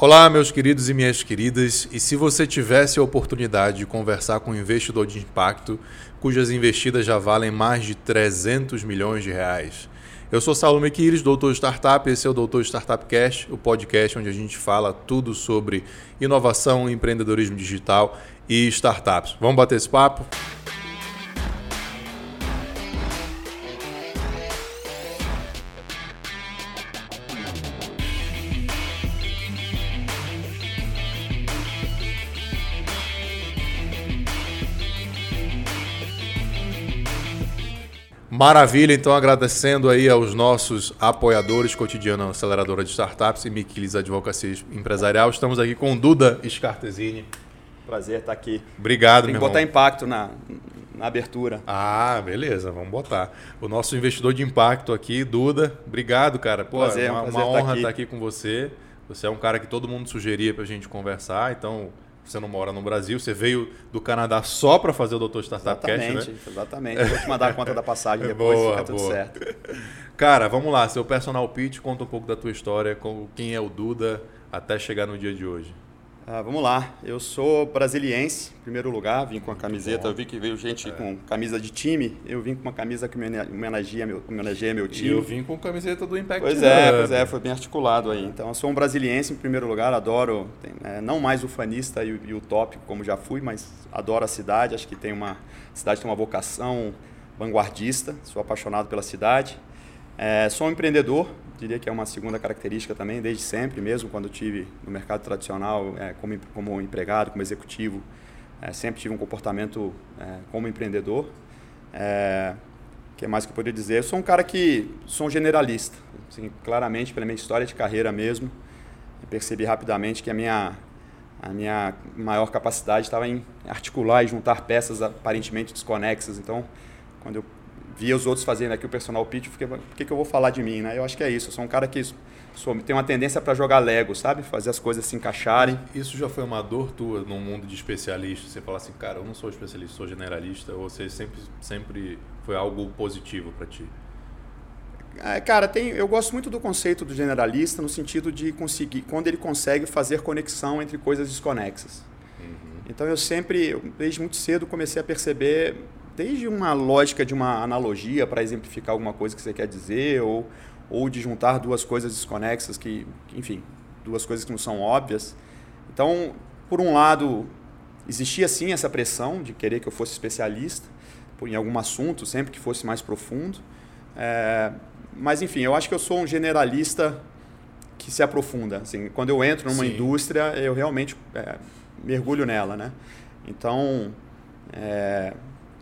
Olá, meus queridos e minhas queridas, e se você tivesse a oportunidade de conversar com um investidor de impacto cujas investidas já valem mais de 300 milhões de reais? Eu sou Saulo Mequiris, doutor Startup, esse é o Doutor Startup Cash, o podcast onde a gente fala tudo sobre inovação, empreendedorismo digital e startups. Vamos bater esse papo? Maravilha, então agradecendo aí aos nossos apoiadores cotidiano Aceleradora de Startups e Miquilis Advocacia Empresarial. Estamos aqui com Duda Scartesini. Prazer estar aqui. Obrigado, Tem que meu botar irmão. impacto na, na abertura. Ah, beleza, vamos botar. O nosso investidor de impacto aqui, Duda. Obrigado, cara. Pô, Prazer, é uma, um prazer uma estar honra aqui. estar aqui com você. Você é um cara que todo mundo sugeria pra gente conversar, então você não mora no Brasil, você veio do Canadá só para fazer o Doutor Startup Cash, Exatamente, né? exatamente. Vou te mandar a conta da passagem depois, Boa, fica tudo boa. certo. Cara, vamos lá, seu personal pitch, conta um pouco da tua história, com quem é o Duda até chegar no dia de hoje. Ah, vamos lá, eu sou brasiliense, em primeiro lugar, vim com a camiseta, eu vi que veio gente com camisa de time, eu vim com uma camisa que homenageia meu, homenageia meu E time. eu vim com camiseta do Impact Pois é, pois é, foi bem articulado aí. Então, eu sou um brasiliense em primeiro lugar, adoro, tem, é, não mais o fanista e, o- e o tópico como já fui, mas adoro a cidade, acho que tem uma, a cidade tem uma vocação vanguardista, sou apaixonado pela cidade. É, sou um empreendedor, diria que é uma segunda característica também, desde sempre, mesmo quando eu tive no mercado tradicional, é, como, como empregado, como executivo, é, sempre tive um comportamento é, como empreendedor. É, o que mais que eu poderia dizer? Eu sou um cara que sou um generalista, assim, claramente pela minha história de carreira mesmo. Percebi rapidamente que a minha a minha maior capacidade estava em articular e juntar peças aparentemente desconexas. Então, quando eu via os outros fazendo aqui o personal pitch, fiquei, por que, que eu vou falar de mim, né? Eu acho que é isso. Eu sou um cara que sou, tem uma tendência para jogar Lego, sabe? Fazer as coisas se encaixarem. Isso já foi uma dor tua no mundo de especialista? Você fala assim, cara, eu não sou especialista, sou generalista, ou você sempre, sempre foi algo positivo para ti? É, cara, tem, eu gosto muito do conceito do generalista no sentido de conseguir, quando ele consegue fazer conexão entre coisas desconexas. Então eu sempre, desde muito cedo, comecei a perceber, desde uma lógica de uma analogia para exemplificar alguma coisa que você quer dizer, ou, ou de juntar duas coisas desconexas, que, enfim, duas coisas que não são óbvias. Então, por um lado, existia sim essa pressão de querer que eu fosse especialista em algum assunto, sempre que fosse mais profundo. É, mas, enfim, eu acho que eu sou um generalista que se aprofunda. Assim, quando eu entro numa Sim. indústria, eu realmente é, mergulho nela, né? Então, é,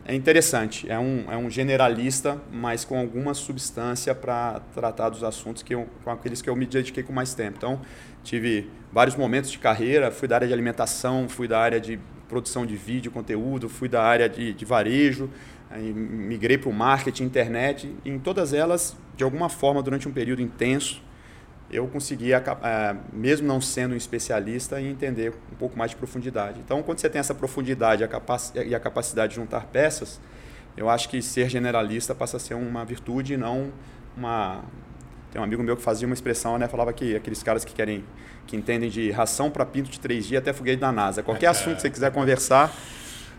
é interessante. É um, é um generalista, mas com alguma substância para tratar dos assuntos que eu, com aqueles que eu me dediquei com mais tempo. Então, tive vários momentos de carreira. Fui da área de alimentação, fui da área de produção de vídeo, conteúdo, fui da área de, de varejo, migrei para o marketing, internet. E em todas elas, de alguma forma, durante um período intenso, eu consegui, eh, mesmo não sendo um especialista, entender um pouco mais de profundidade. Então, quando você tem essa profundidade e a capaci- a capacidade de juntar peças, eu acho que ser generalista passa a ser uma virtude e não uma... Tem um amigo meu que fazia uma expressão, né? Falava que aqueles caras que querem, que entendem de ração para pinto de 3G até foguete da NASA. Qualquer assunto que você quiser conversar,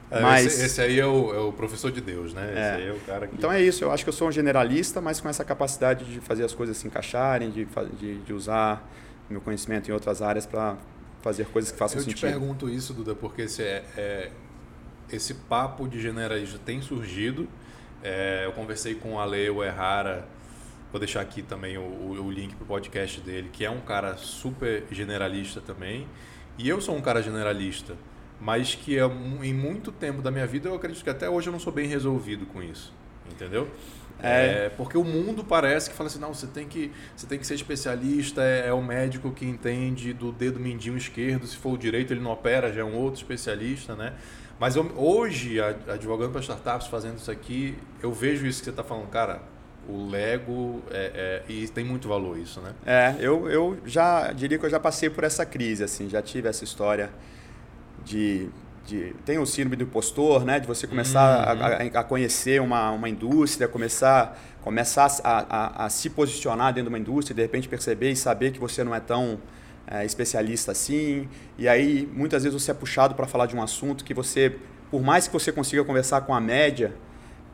É, mas... esse, esse aí é o, é o professor de Deus, né? Esse É. aí é o cara que... Então é isso, eu acho que eu sou um generalista, mas com essa capacidade de fazer as coisas se encaixarem, de, de, de usar meu conhecimento em outras áreas para fazer coisas que façam Eu te sentido. pergunto isso, Duda, porque esse, é, é- esse papo de generalista tem surgido. É, eu conversei com o Ale Errara, vou deixar aqui também o, o, o link para o podcast dele, que é um cara super generalista também. E eu sou um cara generalista, mas que é, em muito tempo da minha vida eu acredito que até hoje eu não sou bem resolvido com isso. Entendeu? É. É, porque o mundo parece que fala assim, não, você tem que, você tem que ser especialista, é, é o médico que entende do dedo mindinho esquerdo, se for o direito ele não opera, já é um outro especialista, né? Mas eu- hoje, advogando para startups, fazendo isso aqui, eu vejo isso que você está falando, cara, o Lego, é, é- e tem muito valor isso, né? É, eu, eu já diria que eu já passei por essa crise, assim, já tive essa história de, de tem o síndrome do impostor, né, de você começar Uhum. a, a- conhecer uma, uma indústria, começar, começar a, a- a se posicionar dentro de uma indústria, de repente perceber e saber que você não é tão é, especialista assim. E aí, muitas vezes você é puxado para falar de um assunto que você, por mais que você consiga conversar com a média,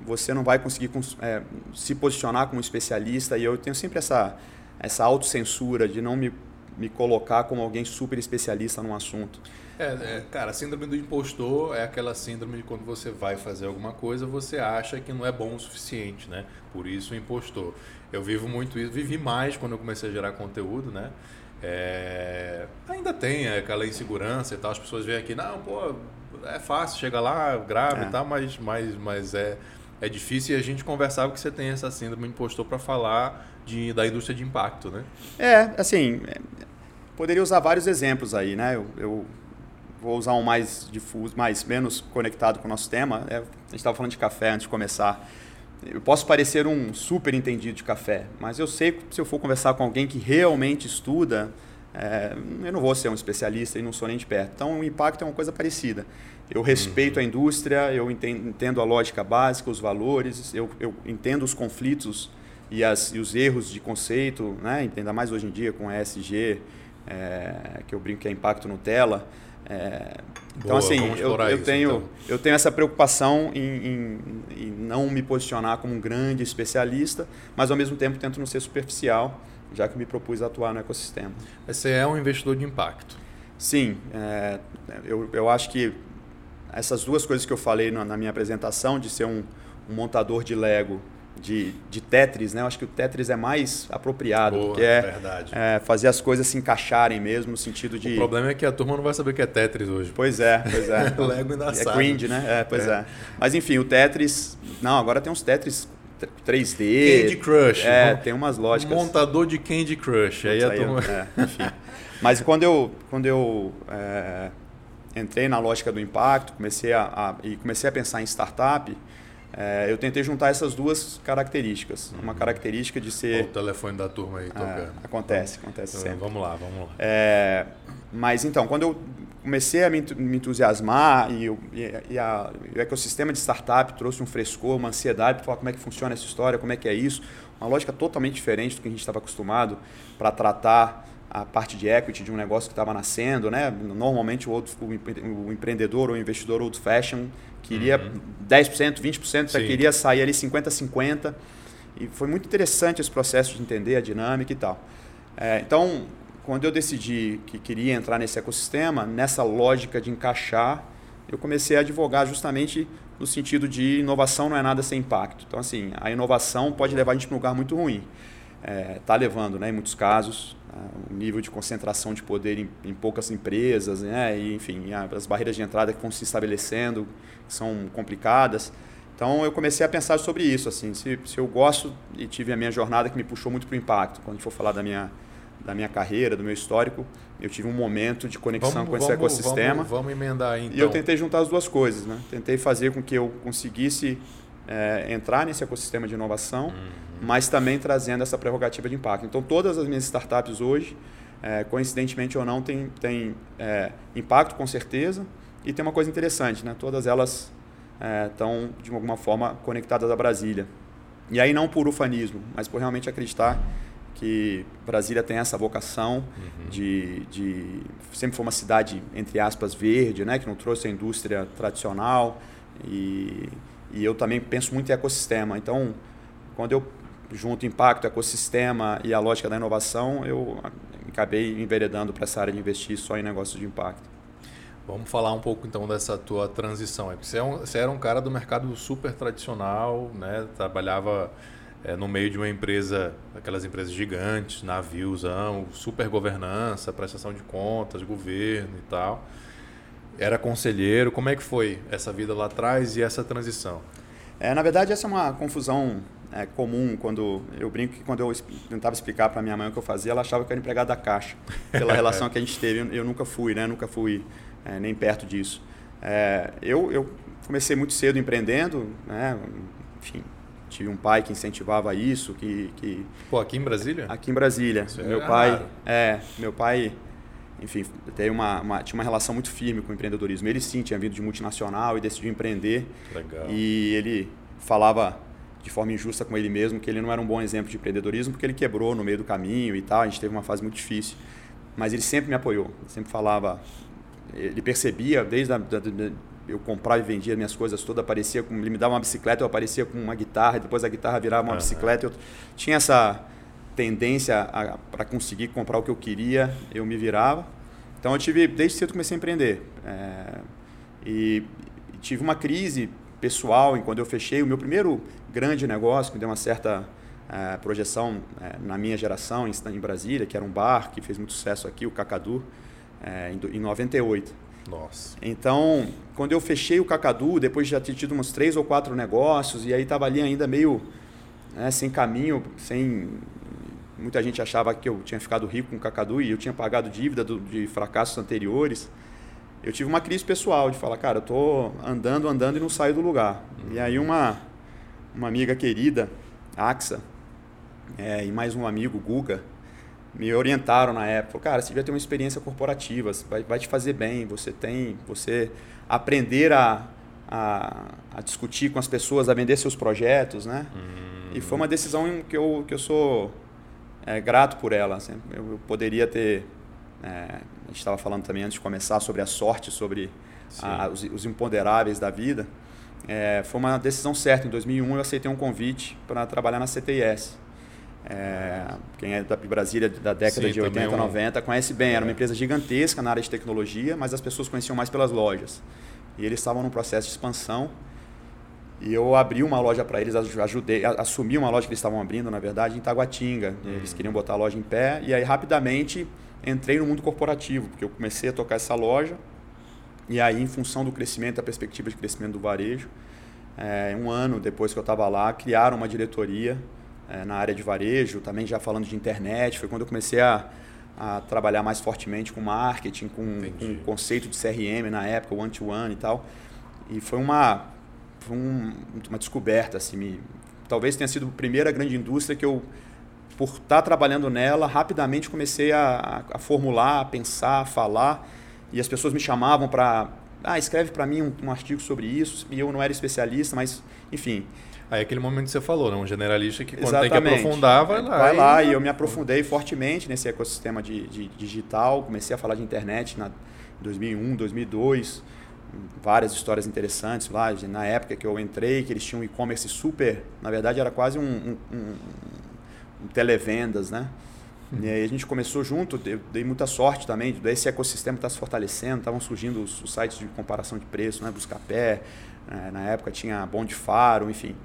você não vai conseguir é, se posicionar como especialista. E eu tenho sempre essa, essa autocensura de não me, me colocar como alguém super especialista num assunto. É, é, cara, a síndrome do impostor é aquela síndrome de quando você vai fazer alguma coisa, você acha que não é bom o suficiente, né? Por isso o impostor. Eu vivo muito isso, vivi mais quando eu comecei a gerar conteúdo, né? É, ainda tem aquela insegurança e tal, as pessoas vêm aqui, não, pô, é fácil, chega lá, grava é. e tal, mas, mas, mas é, é difícil e a gente conversava que você tem essa síndrome impostor para falar de, da indústria de impacto, né? É, assim, é, poderia usar vários exemplos aí, né? Eu, eu vou usar um mais difuso, mais menos conectado com o nosso tema. É, a gente estava falando de café antes de começar. Eu posso parecer um super entendido de café, mas eu sei que se eu for conversar com alguém que realmente estuda, é, eu não vou ser um especialista e não sou nem de perto. Então, o impacto é uma coisa parecida. Eu respeito uhum. a indústria, eu entendo a lógica básica, os valores, eu, eu entendo os conflitos e, as, e, os erros de conceito, né? ainda mais hoje em dia com ESG, é, que eu brinco que é impacto Nutella. É, então, Boa, assim, eu, eu isso, tenho, então. eu tenho essa preocupação em, em, em, não me posicionar como um grande especialista, mas ao mesmo tempo tento não ser superficial, já que me propus atuar no ecossistema. Você é um investidor de impacto. Sim, é, eu, eu acho que essas duas coisas que eu falei na, na minha apresentação, de ser um, um montador de Lego de, de Tetris, né? Eu acho que o Tetris é mais apropriado, Boa, porque é, é, fazer as coisas se encaixarem mesmo, no sentido de... O problema é que a turma não vai saber o que é Tetris hoje. Pois é, pois é. Lego ainda é sabe. Cringe, né? É, pois é. é. Mas enfim, o Tetris... Não, agora tem uns Tetris 3D. Candy Crush. É, tem umas lógicas. Montador de Candy Crush. Aí a turma... É, enfim. Mas quando eu, quando eu é, entrei na lógica do impacto, comecei a, a, e comecei a pensar em startup, é, eu tentei juntar essas duas características. Uhum. Uma característica de ser. o telefone da turma aí tocando. É, acontece, acontece então, sempre. Vamos lá, vamos lá. É, mas então, quando eu comecei a me, entusiasmar e, eu, e, e, a, e, o ecossistema de startup trouxe um frescor, uma ansiedade para falar como é que funciona essa história, como é que é isso, uma lógica totalmente diferente do que a gente estava acostumado para tratar a parte de equity de um negócio que estava nascendo, né? Normalmente o, outro, o empreendedor ou o investidor old fashion queria uhum. 10%, 20%, já queria sair ali 50 50. E foi muito interessante esse processo de entender a dinâmica e tal. É, então, quando eu decidi que queria entrar nesse ecossistema, nessa lógica de encaixar, eu comecei a advogar justamente no sentido de inovação não é nada sem impacto. Então, assim, a inovação pode levar a gente para um lugar muito ruim. Está é, tá levando, né, em muitos casos, o nível de concentração de poder em, em poucas empresas, né? e, enfim, as barreiras de entrada que vão se estabelecendo, são complicadas. Então eu comecei a pensar sobre isso, assim, se, se eu gosto e tive a minha jornada que me puxou muito para o impacto. Quando a gente for falar da minha da minha carreira, do meu histórico, eu tive um momento de conexão vamos, com esse vamos, ecossistema. Vamos, vamos emendar aí, então. E eu então. tentei juntar as duas coisas, né? Tentei fazer com que eu conseguisse é, entrar nesse ecossistema de inovação, uhum. mas também trazendo essa prerrogativa de impacto. Então, todas as minhas startups hoje, é, coincidentemente ou não, têm tem, é, impacto com certeza. E tem uma coisa interessante, né? todas elas estão, é, de alguma forma, conectadas a Brasília. E aí não por ufanismo, mas por realmente acreditar que Brasília tem essa vocação uhum. de, de sempre foi uma cidade entre aspas verde, né, que não trouxe a indústria tradicional e e eu também penso muito em ecossistema. Então, quando eu junto impacto, ecossistema e a lógica da inovação, eu acabei enveredando para essa área de investir só em negócios de impacto. Vamos falar um pouco então dessa tua transição. Você, é um, você era um cara do mercado super tradicional, né? trabalhava é, no meio de uma empresa, aquelas empresas gigantes, navios, super governança, prestação de contas, governo e tal era conselheiro. Como é que foi essa vida lá atrás e essa transição? É, na verdade, essa é uma confusão é, comum quando eu brinco que quando eu tentava explicar para minha mãe o que eu fazia, ela achava que eu era empregado da caixa pela relação que a gente teve. Eu, eu nunca fui, né? Nunca fui é, nem perto disso. É, eu, eu comecei muito cedo empreendendo, né? Enfim, tive um pai que incentivava isso, que, que Pô, aqui em Brasília? Aqui em Brasília. Isso meu é pai, raro. é, meu pai enfim, tem uma, uma, tinha uma relação muito firme com o empreendedorismo. Ele sim tinha vindo de multinacional e decidiu empreender. Legal. E ele falava de forma injusta com ele mesmo que ele não era um bom exemplo de empreendedorismo porque ele quebrou no meio do caminho e tal. A gente teve uma fase muito difícil. mas ele sempre me apoiou. Sempre falava, ele percebia desde a, da, da, eu comprava e vendia minhas coisas todas, aparecia com, ele me dava uma bicicleta, eu aparecia com uma guitarra, depois a guitarra virava uma uhum. bicicleta. Eu tinha essa tendência para conseguir comprar o que eu queria, eu me virava. Então eu tive, desde cedo comecei a empreender. É, e, e, tive uma crise pessoal em quando eu fechei o meu primeiro grande negócio, que deu uma certa é, projeção é, na minha geração, em, em, Brasília, que era um bar que fez muito sucesso aqui, o Cacadu, é, em, em 98. Nossa. Então, quando eu fechei o Cacadu, depois de já ter tido uns três ou quatro negócios, e aí estava ali ainda meio né, sem caminho, sem. Muita gente achava que eu tinha ficado rico com o Cacadu e eu tinha pagado dívida do, de fracassos anteriores. Eu tive uma crise pessoal de falar, cara, eu tô andando, andando e não saio do lugar. Uhum. E aí uma, uma amiga querida, Axa, é, e mais um amigo, Guga, me orientaram na época. Cara, você devia ter uma experiência corporativa, vai, vai te fazer bem. Você tem, você aprender a, a, a, discutir com as pessoas, a vender seus projetos, né? Hum. E foi uma decisão que eu, que eu sou é, grato por ela. Assim. Eu, eu, poderia ter. É, a gente estava falando também antes de começar sobre a sorte, sobre a, os, os, imponderáveis da vida. É, foi uma decisão certa. Em 2001 eu aceitei um convite para trabalhar na CTIS. É, quem é da Brasília da década Sim, de 80, um... 90 conhece bem. Era uma é. empresa gigantesca na área de tecnologia, mas as pessoas conheciam mais pelas lojas. E eles estavam num processo de expansão. E eu abri uma loja para eles, ajudei, assumi uma loja que eles estavam abrindo, na verdade, em Taguatinga. Hum. Eles queriam botar a loja em pé. E aí, rapidamente, entrei no mundo corporativo, porque eu comecei a tocar essa loja. E aí, em função do crescimento, a perspectiva de crescimento do varejo, é, um ano depois que eu estava lá, criaram uma diretoria é, na área de varejo, também já falando de internet. Foi quando eu comecei a, a trabalhar mais fortemente com marketing, com, com o conceito de CRM na época, one-to-one -one e tal. E foi uma, foi um, uma descoberta. Assim, me, talvez tenha sido a primeira grande indústria que eu, por estar trabalhando nela, rapidamente comecei a, a formular, a pensar, a falar. E as pessoas me chamavam para. Ah, escreve para mim um, um artigo sobre isso. E eu não era especialista, mas, enfim. Aí aquele momento que você falou, né? um generalista que quando Exatamente. tem que aprofundar, vai lá. Vai lá, e... e eu me aprofundei fortemente nesse ecossistema de, de, digital, comecei a falar de internet na 2001, 2002, várias histórias interessantes lá, na época que eu entrei, que eles tinham um e-commerce super, na verdade era quase um, um, um, um televendas, né? E aí a gente começou junto, eu dei muita sorte também, esse ecossistema está se fortalecendo, estavam surgindo os, os, sites de comparação de preço, né? Buscapé, né? na época tinha Bom de Faro, enfim.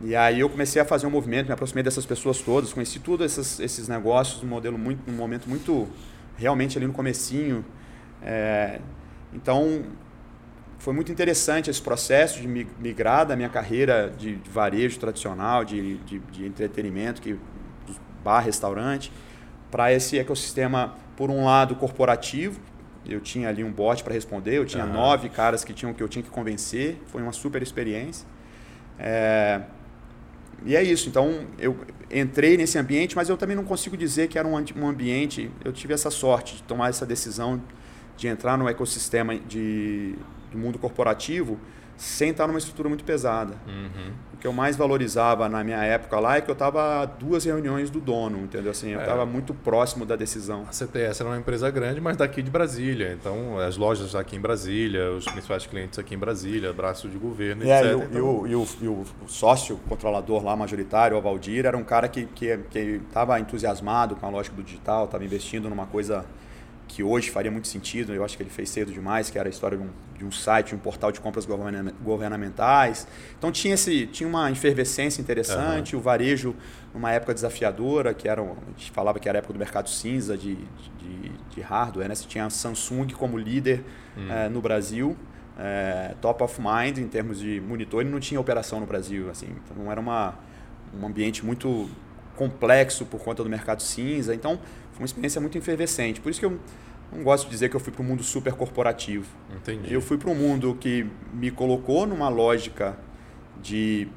E aí eu comecei a fazer um movimento, me aproximei dessas pessoas todas, conheci todos esses, esses negócios, um modelo muito, um momento muito realmente ali no comecinho. É, então foi muito interessante esse processo de migrar da minha carreira de, de varejo tradicional, de, de, de, entretenimento, que bar, restaurante, para esse ecossistema por um lado corporativo. Eu tinha ali um bot para responder, eu tinha nove caras que tinham que eu tinha que convencer, foi uma super experiência. É, e é isso. Então, eu entrei nesse ambiente, mas eu também não consigo dizer que era um, um ambiente. Eu tive essa sorte de tomar essa decisão de entrar no ecossistema de, do mundo corporativo sem estar numa estrutura muito pesada. Uhum. O que eu mais valorizava na minha época lá é que eu estava a duas reuniões do dono, entendeu? Assim, eu estava é. muito próximo da decisão. A CTS era uma empresa grande, mas daqui de Brasília. Então, as lojas aqui em Brasília, os principais clientes aqui em Brasília, braço de governo, é, etc. E o, então... e, o, e, o, e o sócio controlador lá, majoritário, o Valdir, era um cara que estava que, que entusiasmado com a lógica do digital, estava investindo numa coisa que hoje faria muito sentido, eu acho que ele fez cedo demais, que era a história de um, de um site, um portal de compras governamentais. Então tinha, esse, tinha uma efervescência interessante, uhum. o varejo numa época desafiadora, que era, a gente falava que era a época do mercado cinza de, de, de hardware, né? Você tinha a Samsung como líder uhum. é, no Brasil, é, top of mind em termos de monitor, e não tinha operação no Brasil, assim, então era uma, um ambiente muito complexo por conta do mercado cinza, então foi uma experiência muito efervescente. Por isso que eu não gosto de dizer que eu fui para um mundo super corporativo. Entendi. Eu fui para um mundo que me colocou numa lógica de,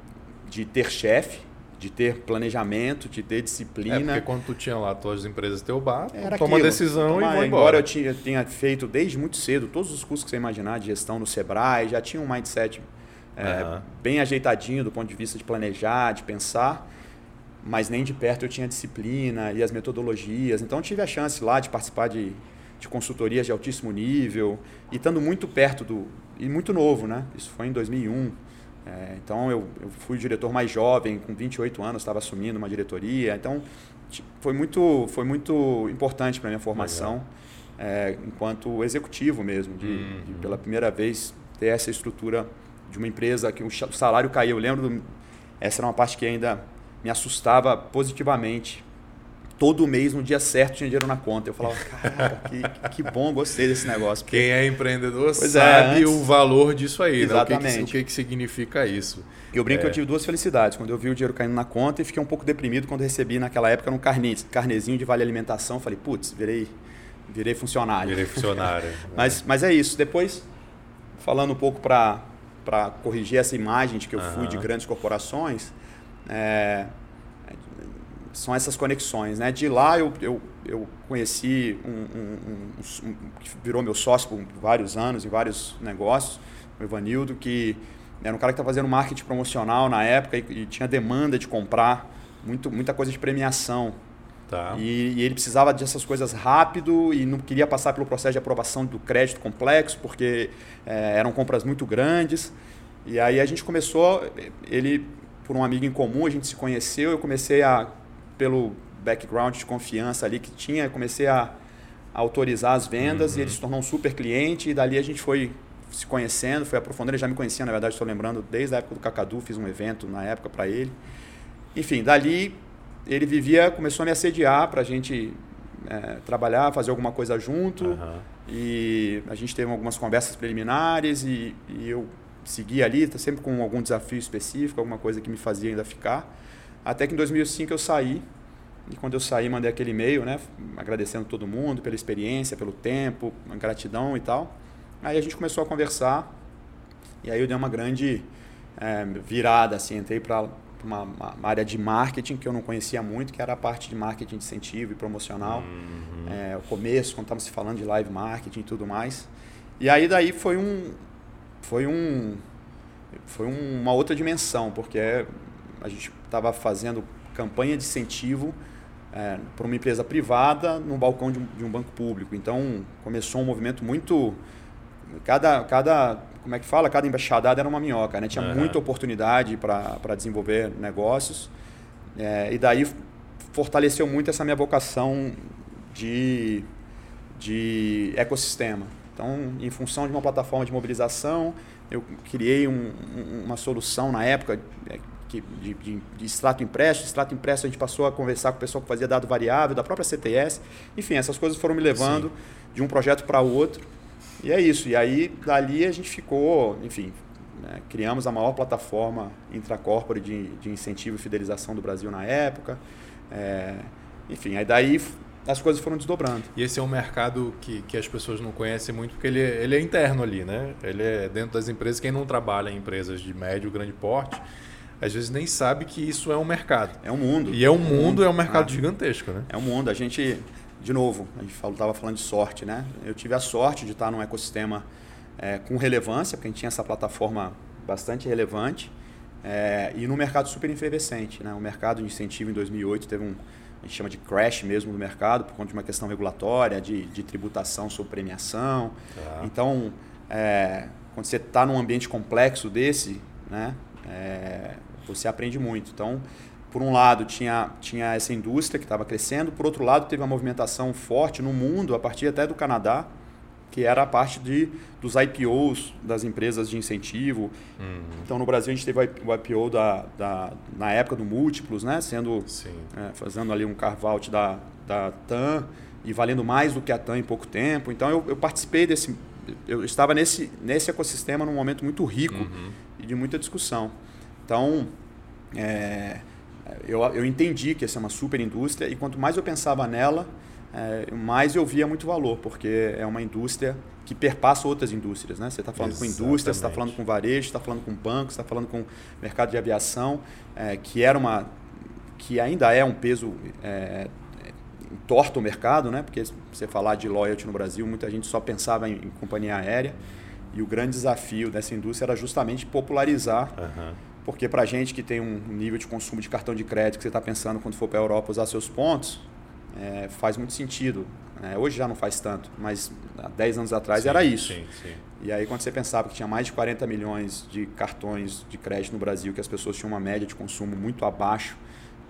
de ter chefe, de ter planejamento, de ter disciplina. É porque quando tu tinha lá tuas empresas teu bar, Era toma aquilo, decisão tomar, e vai embora. Embora eu tinha, tenha feito desde muito cedo todos os cursos que você imaginar de gestão no Sebrae, já tinha um mindset é, uhum. bem ajeitadinho do ponto de vista de planejar, de pensar. Mas nem de perto eu tinha disciplina e as metodologias. Então eu tive a chance lá de participar de, de consultorias de altíssimo nível e estando muito perto do e muito novo, né? Isso foi em 2001. É, então eu, eu fui o diretor mais jovem, com 28 anos, estava assumindo uma diretoria. Então foi muito foi muito importante para minha formação é, enquanto executivo mesmo, de, uhum. de, pela primeira vez ter essa estrutura de uma empresa que o salário caiu. Eu lembro, do, essa era uma parte que ainda me assustava positivamente. Todo mês, no dia certo, tinha dinheiro na conta. Eu falava, cara, que, que bom, gostei desse negócio. Porque... Quem é empreendedor é, sabe é, antes... o valor disso aí, Exatamente. Né? O, que, que, o que, que significa isso. Eu brinco é. que eu tive duas felicidades. Quando eu vi o dinheiro caindo na conta e fiquei um pouco deprimido quando recebi naquela época um carne, carnezinho de vale alimentação. Falei, putz, virei, virei funcionário. Virei funcionário. mas, mas é isso. Depois, falando um pouco para corrigir essa imagem de que eu uhum. fui de grandes corporações, é, são essas conexões. Né? De lá eu, eu, eu conheci um, um, um, um, que virou meu sócio por vários anos em vários negócios, o Evanildo, que era um cara que estava fazendo marketing promocional na época e, e, tinha demanda de comprar muito, muita coisa de premiação. Tá. E, e, ele precisava dessas coisas rápido e não queria passar pelo processo de aprovação do crédito complexo, porque é, eram compras muito grandes. E aí a gente começou, ele, por um amigo em comum, a gente se conheceu, eu comecei a pelo background de confiança ali que tinha, comecei a, a autorizar as vendas uhum. e ele se tornou um super cliente e dali a gente foi se conhecendo, foi aprofundando, ele já me conhecia, na verdade, estou lembrando, desde a época do Cacadu, fiz um evento na época para ele. Enfim, dali ele vivia, começou a me assediar para a gente é, trabalhar, fazer alguma coisa junto. Uhum. E a gente teve algumas conversas preliminares e, e eu segui ali, sempre com algum desafio específico, alguma coisa que me fazia ainda ficar. Até que em 2005 eu saí, e quando eu saí mandei aquele e-mail, né, agradecendo todo mundo pela experiência, pelo tempo, gratidão e tal. Aí a gente começou a conversar, e aí eu dei uma grande é, virada, assim, entrei para uma, uma, área de marketing que eu não conhecia muito, que era a parte de marketing de incentivo e promocional. Uhum. É, o começo, quando estávamos se falando de live marketing e tudo mais. E aí daí foi um foi um foi uma outra dimensão, porque a gente estava fazendo campanha de incentivo é, para uma empresa privada no balcão de um, de um, banco público. Então começou um movimento muito cada cada como é que fala cada embaixadada era uma minhoca, né? Tinha uhum. muita oportunidade para desenvolver negócios é, e daí fortaleceu muito essa minha vocação de de ecossistema. Então, em função de uma plataforma de mobilização, eu criei um, uma solução na época é, que, de, de, de, extrato impresso. Extrato impresso a gente passou a conversar com o pessoal que fazia dado variável, da própria CTS. Enfim, essas coisas foram me levando Sim. de um projeto para outro. E é isso. E aí, dali a gente ficou, enfim, né, criamos a maior plataforma intracorpore de, de incentivo e fidelização do Brasil na época. É, enfim, aí daí as coisas foram desdobrando. E esse é um mercado que, que as pessoas não conhecem muito porque ele, é, ele é interno ali, né? Ele é dentro das empresas. Quem não trabalha em empresas de médio, grande porte, às vezes nem sabe que isso é um mercado. É um mundo. E é um mundo, é um mercado ah, gigantesco, né? É um mundo. A gente, de novo, a gente estava falando de sorte, né? Eu tive a sorte de estar num ecossistema é, com relevância, porque a gente tinha essa plataforma bastante relevante é, e no mercado super efervescente, né? O mercado de incentivo em 2008 teve um a gente chama de crash mesmo do mercado, por conta de uma questão regulatória, de, de tributação sobre premiação. Tá. Então, é, quando você está num ambiente complexo desse, né, é, você aprende muito. Então, por um lado, tinha, tinha essa indústria que estava crescendo, por outro lado, teve uma movimentação forte no mundo, a partir até do Canadá, que era a parte de, dos IPOs das empresas de incentivo. Uhum. Então, no Brasil, a gente teve o IPO da, da, na época do Múltiplos, né? sendo é, fazendo ali um carve-out da, da TAM e valendo mais do que a TAM em pouco tempo. Então, eu, eu participei desse... Eu estava nesse, nesse ecossistema num momento muito rico uhum. e de muita discussão. Então, é, eu, eu entendi que essa é uma super indústria e quanto mais eu pensava nela é, mais eu via muito valor, porque é uma indústria que perpassa outras indústrias. Né? Você está falando Exatamente. com indústria, você está falando com varejo, você está falando com banco, você está falando com mercado de aviação, é, que era uma que ainda é um peso é, torta o mercado, né? porque você falar de loyalty no Brasil, muita gente só pensava em, em companhia aérea, e o grande desafio dessa indústria era justamente popularizar uhum. porque para gente que tem um nível de consumo de cartão de crédito que você está pensando quando for para a Europa usar seus pontos, é, faz muito sentido. É, hoje já não faz tanto, mas há 10 anos atrás sim, era isso. Sim, sim. E aí quando você pensava que tinha mais de 40 milhões de cartões de crédito no Brasil, que as pessoas tinham uma média de consumo muito abaixo,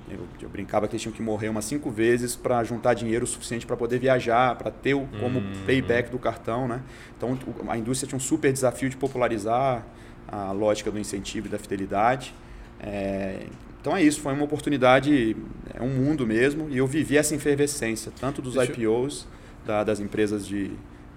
eu, eu brincava que eles tinham que morrer umas cinco vezes para juntar dinheiro suficiente para poder viajar, para ter o, como Hum. payback do cartão. Né? Então a indústria tinha um super desafio de popularizar a lógica do incentivo e da fidelidade. É, então é isso, foi uma oportunidade, é um mundo mesmo, e eu vivi essa efervescência, tanto dos Deixa eu- IPOs, da- das empresas de,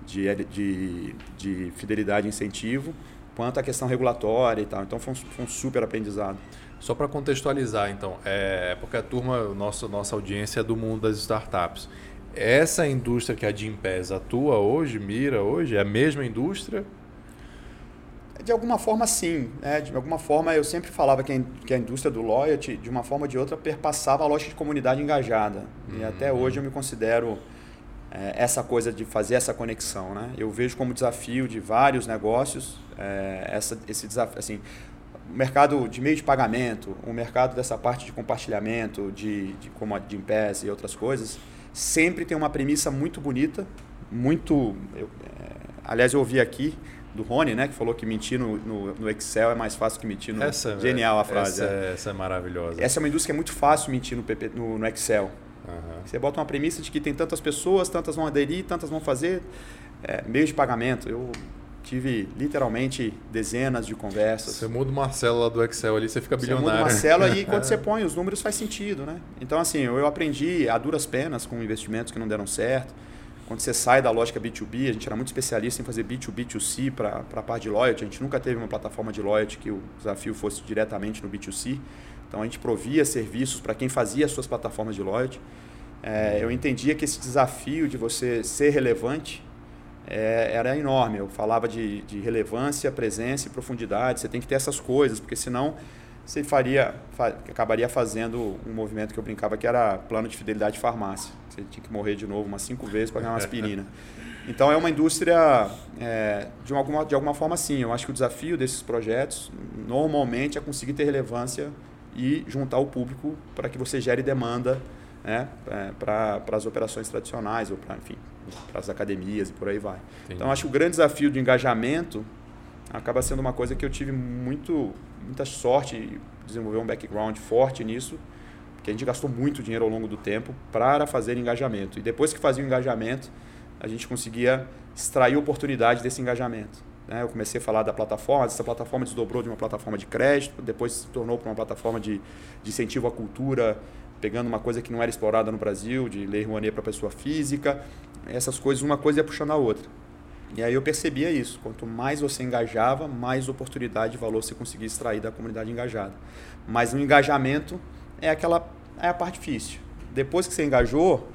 de, de, de fidelidade e incentivo, quanto a questão regulatória e tal. Então foi um, foi um super aprendizado. Só para contextualizar, então, é porque a turma, nossa, nossa audiência é do mundo das startups. Essa indústria que a Gimpass atua hoje, mira hoje, é a mesma indústria? De alguma forma, sim. né? De alguma forma, eu sempre falava que a, que a indústria do loyalty, de uma forma ou de outra, perpassava a lógica de comunidade engajada. E até hoje eu me considero é, essa coisa de fazer essa conexão. Né? Eu vejo como desafio de vários negócios é, essa, esse desafio. Assim, o mercado de meio de pagamento, o mercado dessa parte de compartilhamento, de, de como a Gimpass e outras coisas, sempre tem uma premissa muito bonita, muito... eu, é, aliás, eu ouvi aqui do Rony, né, que falou que mentir no, no, no Excel é mais fácil que mentir no... Essa, Genial a frase. Essa, é. é, essa é maravilhosa. Essa é uma indústria que é muito fácil mentir no, PP, no, no Excel. Aham. Você bota uma premissa de que tem tantas pessoas, tantas vão aderir, tantas vão fazer. É, meio de pagamento. Eu tive literalmente dezenas de conversas. Você muda uma célula do Excel ali, você fica Você muda bilionário. uma célula e quando você põe os números faz sentido, né? Então, assim, eu aprendi a duras penas com investimentos que não deram certo. Quando você sai da lógica B2B, a gente era muito especialista em fazer B2B, 2C para a parte de loyalty. A gente nunca teve uma plataforma de loyalty que o desafio fosse diretamente no B2C. Então, a gente provia serviços para quem fazia as suas plataformas de loyalty. É, eu entendia que esse desafio de você ser relevante é, era enorme. Eu falava de, de relevância, presença e profundidade. Você tem que ter essas coisas, porque senão você faria, fa- acabaria fazendo um movimento que eu brincava que era plano de fidelidade de farmácia. Você tinha que morrer de novo umas cinco vezes para ganhar uma aspirina. Então é uma indústria, é, de, alguma, de alguma forma sim. Eu acho que o desafio desses projetos normalmente é conseguir ter relevância e juntar o público para que você gere demanda né, para as operações tradicionais ou para enfim para as academias e por aí vai. Entendi. Então acho que o grande desafio de engajamento acaba sendo uma coisa que eu tive muito muita sorte desenvolver um background forte nisso, porque a gente gastou muito dinheiro ao longo do tempo para fazer engajamento. E depois que fazia o engajamento, a gente conseguia extrair oportunidade desse engajamento. né? Eu comecei a falar da plataforma, essa plataforma desdobrou de uma plataforma de crédito, depois se tornou para uma plataforma de, de incentivo à cultura, pegando uma coisa que não era explorada no Brasil, de lei Rouanet para pessoa física. Essas coisas, uma coisa ia puxando a outra. E aí eu percebia isso. Quanto mais você engajava, mais oportunidade e valor você conseguia extrair da comunidade engajada. Mas o engajamento é aquela é a parte difícil. Depois que você engajou,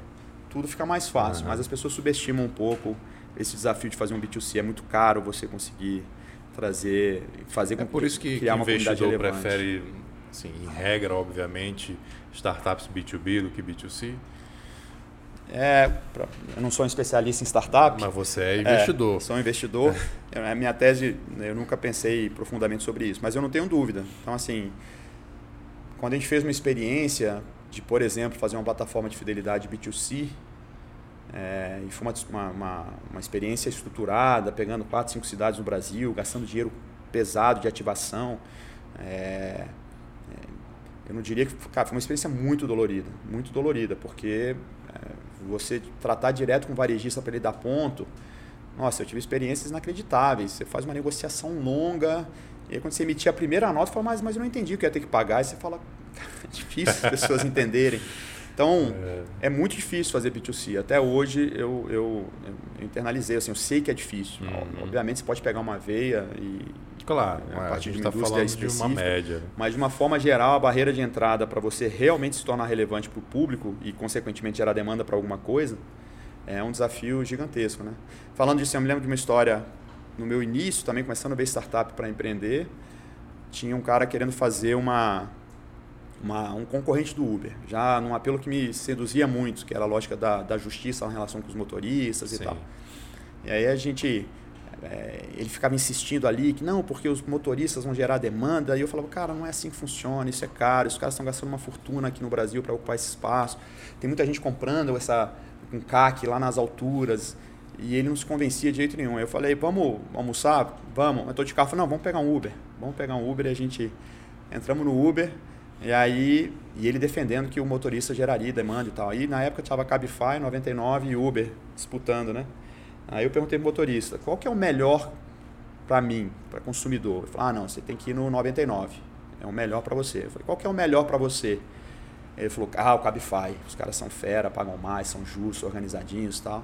tudo fica mais fácil. Uhum. Mas as pessoas subestimam um pouco esse desafio de fazer um B2C. É muito caro você conseguir trazer, fazer É com por isso que, que criar o uma comunidade relevante. prefere, assim, em regra, obviamente, startups B2B do que B2C. É, pra- eu não sou um especialista em startup. Mas você é investidor. É, sou um investidor. Eu- A minha tese, eu nunca pensei profundamente sobre isso, mas eu não tenho dúvida. Então, assim, quando a gente fez uma experiência de, por exemplo, fazer uma plataforma de fidelidade B2C, é, e foi uma, uma, uma, experiência estruturada, pegando quatro, cinco cidades no Brasil, gastando dinheiro pesado de ativação. é, é, eu não diria que cara, foi uma experiência muito dolorida, muito dolorida, porque é, você tratar direto com o varejista para ele dar ponto, nossa, eu tive experiências inacreditáveis. Você faz uma negociação longa, e aí quando você emitir a primeira nota, você fala, mas, mas eu não entendi o que ia ter que pagar. E você fala, é difícil as pessoas entenderem. Então, é. muito difícil fazer B2C. Até hoje eu, eu, eu internalizei, assim, eu sei que é difícil. Uhum. Obviamente você pode pegar uma veia e. Claro, a é, a, partir gente de uma está falando de uma média. né? Mas de uma forma geral, a barreira de entrada para você realmente se tornar relevante para o público e, consequentemente, gerar demanda para alguma coisa é um desafio gigantesco. Né? Falando disso, eu me lembro de uma história no meu início, também começando a ver startup para empreender. Tinha um cara querendo fazer uma, uma, um concorrente do Uber, já num apelo que me seduzia muito, que era a lógica da, da justiça na relação com os motoristas Sim. e tal. E aí a gente é, ele ficava insistindo ali que não, porque os motoristas vão gerar demanda. E eu falava, cara, não é assim que funciona, isso é caro, os caras estão gastando uma fortuna aqui no Brasil para ocupar esse espaço. Tem muita gente comprando essa um CAC lá nas alturas. E ele não se convencia de jeito nenhum. Eu falei, vamos almoçar? Vamos. Eu estou de carro, falei, não, vamos pegar um Uber. Vamos pegar um Uber e a gente entramos no Uber. E aí, e ele defendendo que o motorista geraria demanda e tal. Aí na época estava Cabify, 99 e Uber disputando, né? Aí eu perguntei pro motorista, qual que é o melhor para mim, para consumidor? Ele falou, ah, não, você tem que ir no 99. É o melhor para você. Eu falei, qual que é o melhor para você? Ele falou, ah, o Cabify. Os caras são fera, pagam mais, são justos, organizadinhos e tal.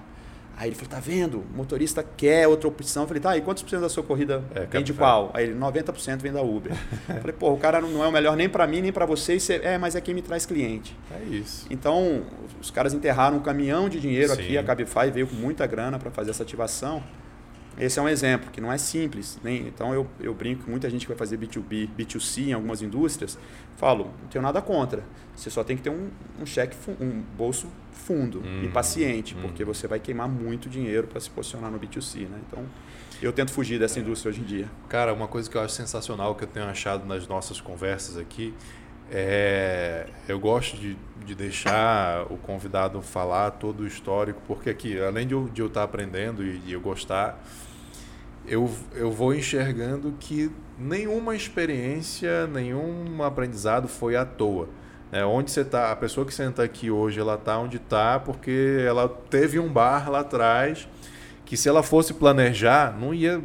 Aí ele falou, tá vendo? O motorista quer outra opção. Eu falei, tá, e quantos por cento da sua corrida é, vem de qual? Aí ele, 90% vem da Uber. eu falei, pô, o cara não é o melhor nem para mim, nem para você. Você, é, mas é quem me traz cliente. É isso. Então, os caras enterraram um caminhão de dinheiro Sim. aqui, a Cabify veio com muita grana para fazer essa ativação. Esse é um exemplo, que não é simples. Nem, então, eu, eu brinco com muita gente que vai fazer B2B, B2C em algumas indústrias. Falo, não tenho nada contra. Você só tem que ter um, um cheque, um bolso fundo e uhum. paciente, uhum. porque você vai queimar muito dinheiro para se posicionar no B2C, né? Então, eu tento fugir dessa indústria hoje em dia. Cara, uma coisa que eu acho sensacional que eu tenho achado nas nossas conversas aqui é eu gosto de, de deixar o convidado falar todo o histórico, porque aqui, além de eu, de eu estar aprendendo e de eu gostar, eu, eu vou enxergando que nenhuma experiência, nenhum aprendizado foi à toa. É, onde você está, a pessoa que senta aqui hoje, ela está onde está porque ela teve um bar lá atrás que se ela fosse planejar, não ia,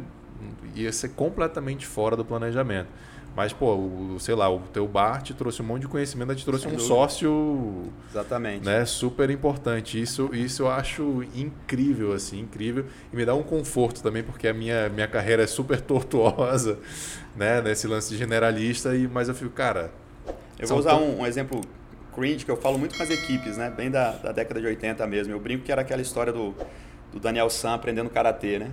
ia ser completamente fora do planejamento. Mas, pô, o, sei lá, o teu bar te trouxe um monte de conhecimento, te trouxe Sem um dúvida. sócio. Exatamente. Né, super importante. Isso, isso eu acho incrível, assim, incrível. E me dá um conforto também, porque a minha, minha carreira é super tortuosa, né, nesse lance de generalista. E, mas eu fico, cara, eu vou usar um, um, exemplo cringe que eu falo muito com as equipes, né? Bem da, da década de 80 mesmo. Eu brinco que era aquela história do, do Daniel San aprendendo karatê, né?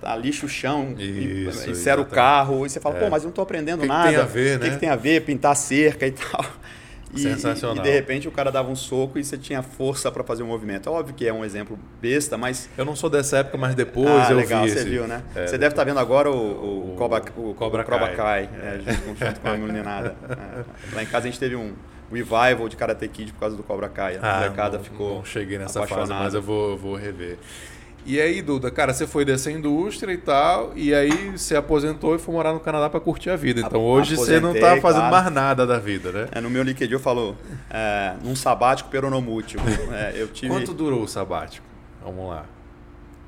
Tá, lixa o chão, Isso, insera o carro, e você fala, é. pô, mas eu não estou aprendendo que nada. O que tem a ver, né? O que, que tem a ver? Pintar cerca e tal. E, Sensacional. E, de repente o cara dava um soco e você tinha força para fazer o um movimento. É óbvio que é um exemplo besta, mas. Eu não sou dessa época, mas depois ah, eu legal, vi. você esse... viu, né? É, você deve estar tá vendo agora o, o, o, Cobra, o, Cobra, Cobra Kai, é. é, junto, junto com a meninada. É. Lá em casa a gente teve um revival de Karate Kid por causa do Cobra Kai. A ah, molecada ficou. Não cheguei nessa fase, mas eu vou, eu vou rever. E aí, Duda, cara, você foi dessa indústria e tal, e aí você aposentou e foi morar no Canadá para curtir a vida. Então hoje você não tá fazendo claro. mais nada da vida, né? É, no meu LinkedIn eu falo, é, num sabático peronomútil. É, eu tive... Quanto durou o sabático? Vamos lá.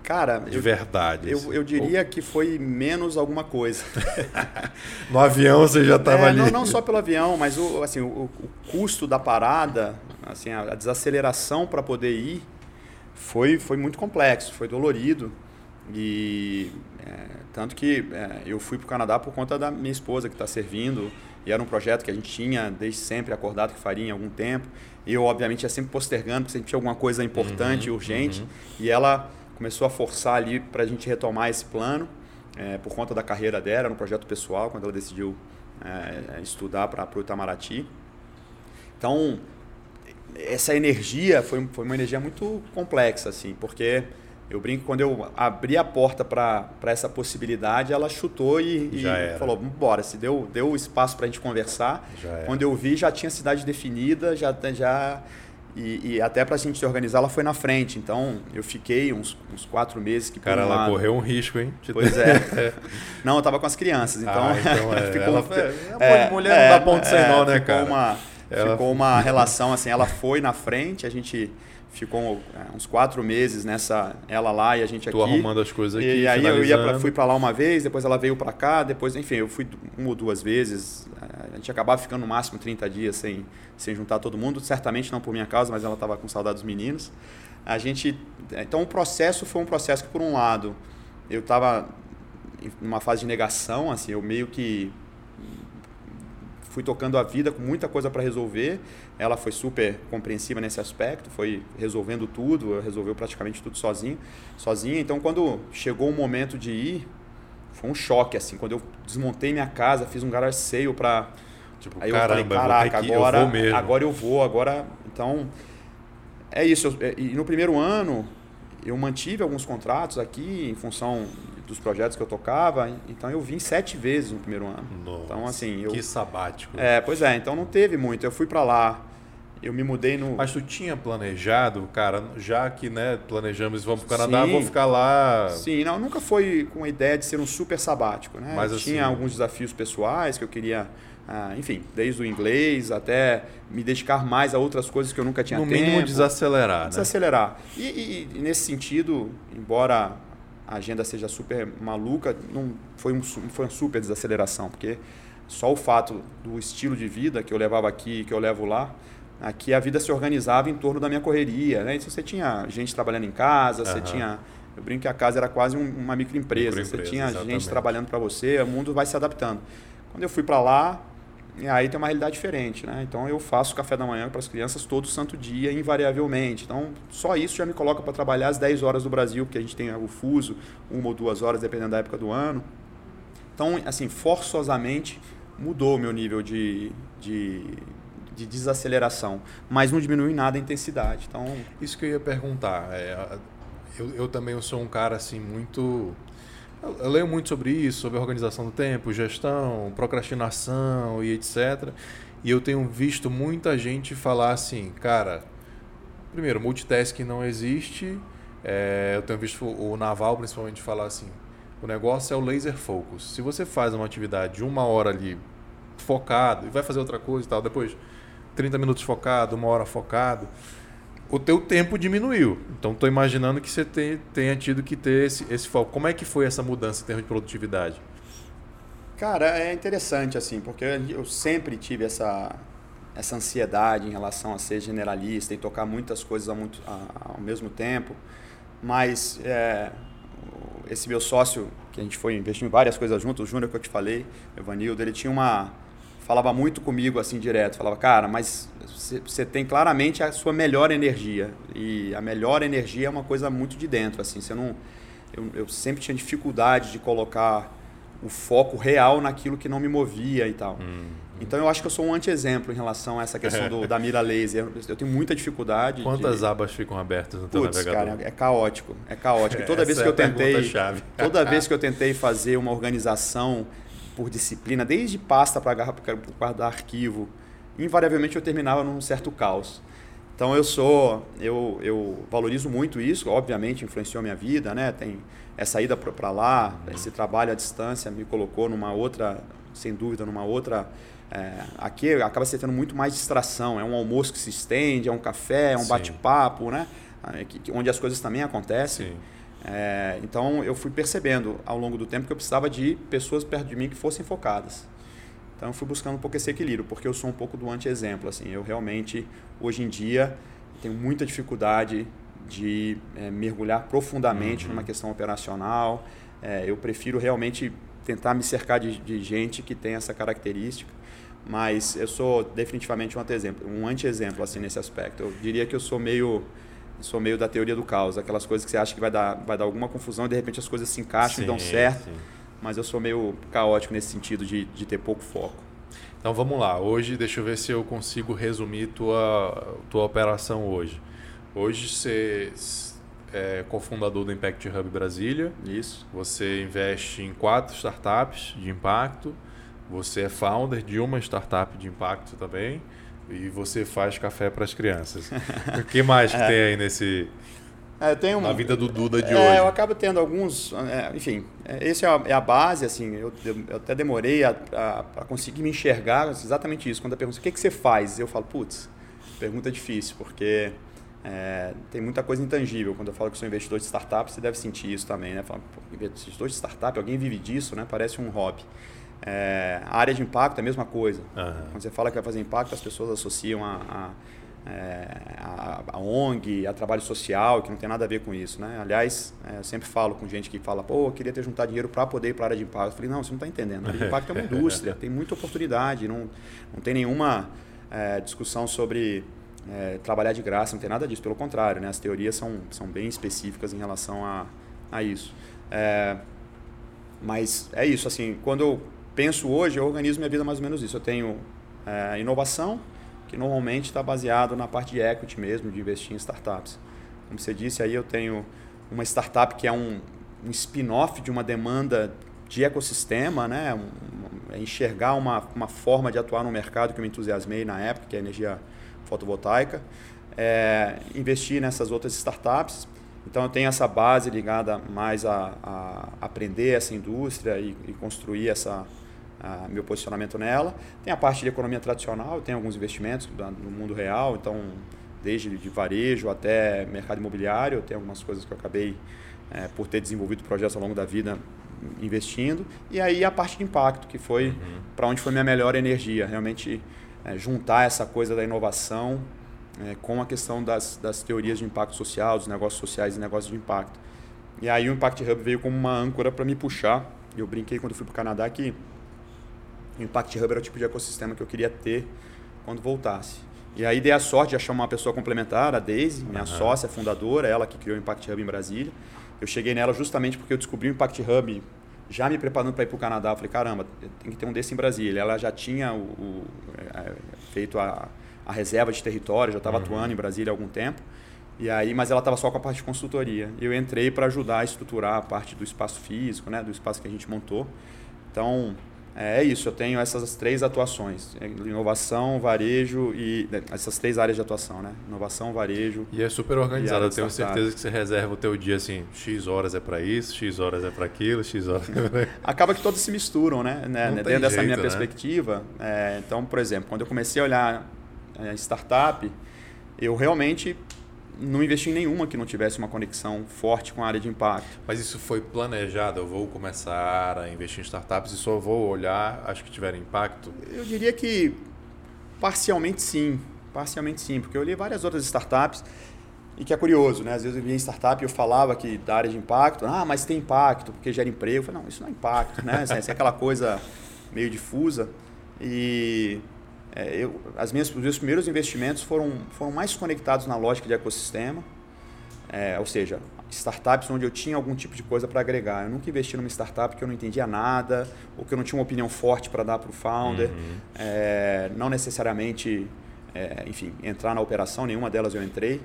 Cara, de eu, verdade. Eu, assim. eu diria que foi menos alguma coisa. no avião você já estava é, ali. Não, não só pelo avião, mas o, assim, o, o custo da parada, assim, a, a desaceleração para poder ir foi, foi muito complexo, foi dolorido. E é, tanto que é, eu fui para o Canadá por conta da minha esposa que está servindo. E era um projeto que a gente tinha desde sempre acordado que faria em algum tempo. E eu, obviamente, ia sempre postergando, porque sempre tinha alguma coisa importante, uhum, urgente. Uhum. E ela começou a forçar ali para a gente retomar esse plano, é, por conta da carreira dela, era um projeto pessoal, quando ela decidiu é, estudar para o Itamaraty. Então, essa energia foi, foi uma energia muito complexa, assim, porque eu brinco quando eu abri a porta para essa possibilidade, ela chutou e, e falou: bora. Se deu, deu espaço para a gente conversar. Quando eu vi, já tinha cidade definida, já. já e, e até para a gente se organizar, ela foi na frente. Então, eu fiquei uns, uns quatro meses que Cara, ela lado. correu um risco, hein? Pois é. não, eu estava com as crianças. Então, ah, então é, ficou. Ela, é, é, mulher não dá ponto é, sem nó, né, cara? Uma, ela... Ficou uma relação assim, ela foi na frente, a gente ficou é, uns quatro meses nessa ela lá e a gente aqui. Tô arrumando as coisas aqui. E aí eu ia pra, fui para lá uma vez, depois ela veio para cá, depois, enfim, eu fui uma ou duas vezes. A gente acabava ficando no máximo 30 dias sem, sem juntar todo mundo, certamente não por minha causa, mas ela estava com saudade dos meninos. A gente, então o processo foi um processo que por um lado eu estava numa fase de negação, assim, eu meio que fui tocando a vida com muita coisa para resolver. Ela foi super compreensiva nesse aspecto, foi resolvendo tudo, resolveu praticamente tudo sozinho, sozinha. Então, quando chegou o momento de ir, foi um choque assim. Quando eu desmontei minha casa, fiz um garage sale para tipo, aí eu caramba, falei, caraca, agora, eu vou mesmo. agora eu vou, agora, então é isso. E no primeiro ano eu mantive alguns contratos aqui em função dos projetos que eu tocava, então eu vim sete vezes no primeiro ano. Nossa, então assim, eu que sabático. É, pois é, então não teve muito. Eu fui para lá, eu me mudei no. Mas tu tinha planejado, cara, já que né, planejamos vamos para o Canadá, Sim. vou ficar lá. Sim, não, nunca foi com a ideia de ser um super sabático, né? Mas, assim, tinha alguns desafios pessoais que eu queria ah, enfim, desde o inglês até me dedicar mais a outras coisas que eu nunca tinha no tempo. No mínimo desacelerar, Desacelerar. Né? E, e, e, nesse sentido, embora a agenda seja super maluca, não foi, um, foi uma super desaceleração, porque só o fato do estilo de vida que eu levava aqui e que eu levo lá, aqui a vida se organizava em torno da minha correria. Né? Então, você tinha gente trabalhando em casa, uhum. você tinha... Eu brinco que a casa era quase um, uma microempresa. microempresa você tinha exatamente. gente trabalhando para você, o mundo vai se adaptando. Quando eu fui para lá, e aí tem uma realidade diferente, né? Então eu faço café da manhã para as crianças todo santo dia, invariavelmente. Então só isso já me coloca para trabalhar às 10 horas do Brasil, porque a gente tem o fuso, uma ou duas horas, dependendo da época do ano. Então, assim, forçosamente mudou o meu nível de, de, de desaceleração, mas não diminui nada a intensidade. Então, isso que eu ia perguntar. É, eu, eu também sou um cara assim muito eu, leio muito sobre isso, sobre organização do tempo, gestão, procrastinação e etc. E eu tenho visto muita gente falar assim, cara, primeiro, multitasking não existe. É, eu tenho visto o Naval principalmente falar assim, o negócio é o laser focus. Se você faz uma atividade de uma hora ali focado e vai fazer outra coisa e tal, depois 30 minutos focado, uma hora focado, o teu tempo diminuiu. Então, estou imaginando que você tenha tido que ter esse, esse foco. Como é que foi essa mudança em termos de produtividade? Cara, é interessante, assim, porque eu sempre tive essa, essa ansiedade em relação a ser generalista e tocar muitas coisas ao, muito, ao mesmo tempo. Mas é, esse meu sócio, que a gente foi investir em várias coisas juntos, o Júnior que eu te falei, Evanildo, ele tinha uma, falava muito comigo assim direto, falava, cara, mas você tem claramente a sua melhor energia e a melhor energia é uma coisa muito de dentro, assim, você não, eu, eu sempre tinha dificuldade de colocar o foco real naquilo que não me movia e tal. Hum, então eu acho que eu sou um anti-exemplo em relação a essa questão do, da mira laser. Eu tenho muita dificuldade. Quantas de... abas ficam abertas no teu Puts, navegador? Cara, é caótico, é caótico. toda vez que é eu tentei, toda vez que eu tentei fazer uma organização por disciplina, desde pasta para guardar arquivo, invariavelmente eu terminava num certo caos. Então eu sou, eu, eu valorizo muito isso, obviamente influenciou minha vida, né? Tem essa ida para lá, esse trabalho à distância me colocou numa outra, sem dúvida, numa outra. É, aqui acaba se tendo muito mais distração, é um almoço que se estende, é um café, é um bate-papo, né? Onde as coisas também acontecem. Sim. É, então eu fui percebendo ao longo do tempo que eu precisava de pessoas perto de mim que fossem focadas. Então eu fui buscando um pouco esse equilíbrio, porque eu sou um pouco do anti-exemplo. Assim, eu realmente, hoje em dia, tenho muita dificuldade de é, mergulhar profundamente uhum. numa questão operacional. É, eu prefiro realmente tentar me cercar de, de gente que tem essa característica mas eu sou definitivamente um anti-exemplo, um anti-exemplo assim nesse aspecto. Eu diria que eu sou meio sou meio da teoria do caos, aquelas coisas que você acha que vai dar, vai dar alguma confusão e de repente as coisas se encaixam sim, e dão certo. Sim. Mas eu sou meio caótico nesse sentido de, de ter pouco foco. Então vamos lá, hoje deixa eu ver se eu consigo resumir tua, tua operação hoje. Hoje você é cofundador do Impact Hub Brasília. Isso. Você investe em quatro startups de impacto. Você é founder de uma startup de impacto também e você faz café para as crianças. o que mais que é. tem aí nesse é, tem um, na vida do Duda de é, hoje? Eu acabo tendo alguns, é, enfim, é, esse é a, é a, base, assim, eu, eu até demorei a, a, a, conseguir me enxergar, exatamente isso. Quando a pergunta, o que, que você faz? Eu falo, putz, pergunta difícil, porque é, tem muita coisa intangível. Quando eu falo que sou investidor de startup, você deve sentir isso também, né? Fala, investidor de startup, alguém vive disso, né? Parece um hobby. É, a área de impacto é a mesma coisa. Uhum. Quando você fala que vai fazer impacto, as pessoas associam a, a, é, a, a, ONG, a trabalho social, que não tem nada a ver com isso. Né? Aliás, é, eu sempre falo com gente que fala, pô, eu queria ter juntado dinheiro para poder ir para a área de impacto. Eu falei, não, você não está entendendo. A área de impacto é uma indústria, tem muita oportunidade, não, não tem nenhuma é, discussão sobre é, trabalhar de graça, não tem nada disso. Pelo contrário, né? as teorias são, são bem específicas em relação a, a isso. É, mas é isso, assim, quando eu penso hoje, eu organizo minha vida mais ou menos isso. Eu tenho é, inovação, que normalmente está baseado na parte de equity mesmo, de investir em startups. Como você disse, aí eu tenho uma startup que é um, um spin-off de uma demanda de ecossistema, né? É enxergar uma, uma forma de atuar no mercado que eu me entusiasmei na época, que é a energia fotovoltaica. É, investir nessas outras startups. Então eu tenho essa base ligada mais a, a aprender essa indústria e, e construir essa, a, meu posicionamento nela. Tem a parte de economia tradicional, tem alguns investimentos no mundo real, então desde de varejo até mercado imobiliário, tem algumas coisas que eu acabei é, por ter desenvolvido projetos ao longo da vida investindo. E aí a parte de impacto, que foi uhum. para onde foi minha melhor energia, realmente é, juntar essa coisa da inovação é, com a questão das, das teorias de impacto social, dos negócios sociais e negócios de impacto. E aí o Impact Hub veio como uma âncora para me puxar. Eu brinquei quando fui para o Canadá que o Impact Hub era o tipo de ecossistema que eu queria ter quando voltasse. E aí dei a sorte de achar uma pessoa complementar, a Daisy, minha uhum. sócia, fundadora, ela que criou o Impact Hub em Brasília. Eu cheguei nela justamente porque eu descobri o Impact Hub já me preparando para ir para o Canadá. Eu falei, caramba, tem que ter um desse em Brasília. Ela já tinha o, o, é, feito a, a, reserva de território, já estava uhum. atuando em Brasília há algum tempo. E aí, mas ela estava só com a parte de consultoria. Eu entrei para ajudar a estruturar a parte do espaço físico, né, do espaço que a gente montou. Então, é, é isso, eu tenho essas três atuações: é, inovação, varejo e. Né, essas três áreas de atuação, né? Inovação, varejo. E é super organizado. Eu tenho certeza que você reserva o teu dia assim: X horas é para isso, X horas é para aquilo, X horas. É Acaba que todos se misturam, né? né? Dentro jeito, dessa minha né? perspectiva. É, então, por exemplo, quando eu comecei a olhar startup, eu realmente não investi em nenhuma que não tivesse uma conexão forte com a área de impacto. Mas isso foi planejado? Eu vou começar a investir em startups e só vou olhar as que tiverem impacto? Eu diria que parcialmente sim. Parcialmente sim, porque eu li várias outras startups e que é curioso, né? Às vezes eu via em startup e eu falava que da área de impacto, ah, mas tem impacto porque gera emprego. Eu falei, não, isso não é impacto, né? Isso é aquela coisa meio difusa. E é, eu, as minhas, os meus primeiros investimentos foram, foram mais conectados na lógica de ecossistema, é, ou seja, startups onde eu tinha algum tipo de coisa para agregar. Eu nunca investi numa startup que eu não entendia nada, ou que eu não tinha uma opinião forte para dar para o founder. Uhum. É, não necessariamente, é, enfim, entrar na operação, nenhuma delas eu entrei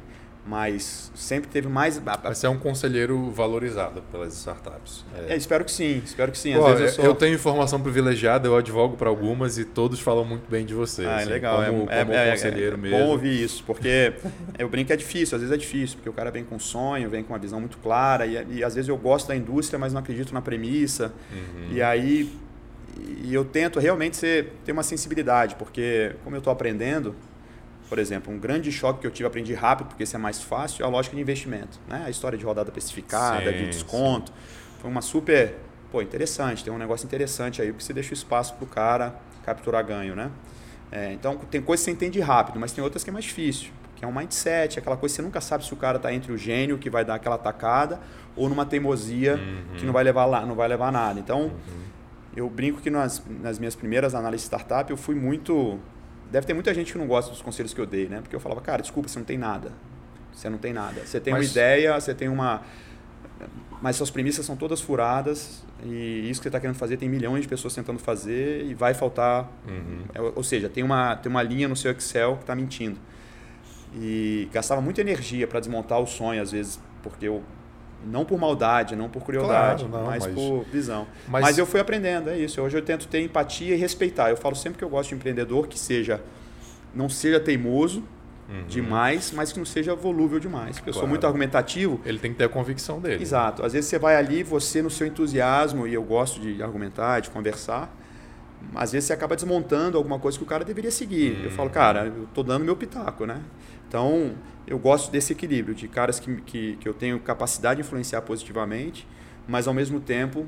mas sempre teve mais. Você é um conselheiro valorizado pelas startups. É. É, espero que sim, espero que sim. Pô, eu, sou... eu, tenho informação privilegiada, eu advogo para algumas e todos falam muito bem de você. Ah, assim, legal, como, é, como é, conselheiro é, mesmo. bom ouvir isso, porque eu brinco que é difícil, às vezes é difícil, porque o cara vem com um sonho, vem com uma visão muito clara e, e às vezes eu gosto da indústria, mas não acredito na premissa. Uhum. E aí e eu tento realmente ser, ter uma sensibilidade, porque como eu estou aprendendo, por exemplo, um grande choque que eu tive, aprendi rápido, porque isso é mais fácil, é a lógica de investimento. Né? A história de rodada especificada, sim, de desconto. Sim. Foi uma super. Pô, interessante, tem um negócio interessante aí, porque você deixa o espaço para o cara capturar ganho, né? É, então, tem coisas que você entende rápido, mas tem outras que é mais difícil, que é um mindset, aquela coisa que você nunca sabe se o cara está entre o gênio que vai dar aquela tacada ou numa teimosia uhum. que não vai levar lá, não vai levar nada. Então, uhum. eu brinco que nas, nas minhas primeiras análises de startup eu fui muito Deve ter muita gente que não gosta dos conselhos que eu dei, né? Porque eu falava, cara, desculpa, você não tem nada. Você não tem nada. Você tem Mas... uma ideia, você tem uma. Mas suas premissas são todas furadas e isso que você está querendo fazer tem milhões de pessoas tentando fazer e vai faltar. Uhum. É, ou seja, tem uma, tem uma linha no seu Excel que está mentindo. E gastava muita energia para desmontar o sonho, às vezes, porque eu não por maldade, não por crueldade, claro, não, mas, mas, por visão. Mas... mas... eu fui aprendendo, é isso. Hoje eu tento ter empatia e respeitar. Eu falo sempre que eu gosto de empreendedor que seja não seja teimoso uhum. demais, mas que não seja volúvel demais. Porque claro. eu sou muito argumentativo. Ele tem que ter a convicção dele. Exato. Às vezes você vai ali, você no seu entusiasmo, e eu gosto de argumentar, de conversar, às vezes você acaba desmontando alguma coisa que o cara deveria seguir. Uhum. Eu falo, cara, eu estou dando meu pitaco, né? Então, eu gosto desse equilíbrio, de caras que, que, que eu tenho capacidade de influenciar positivamente, mas ao mesmo tempo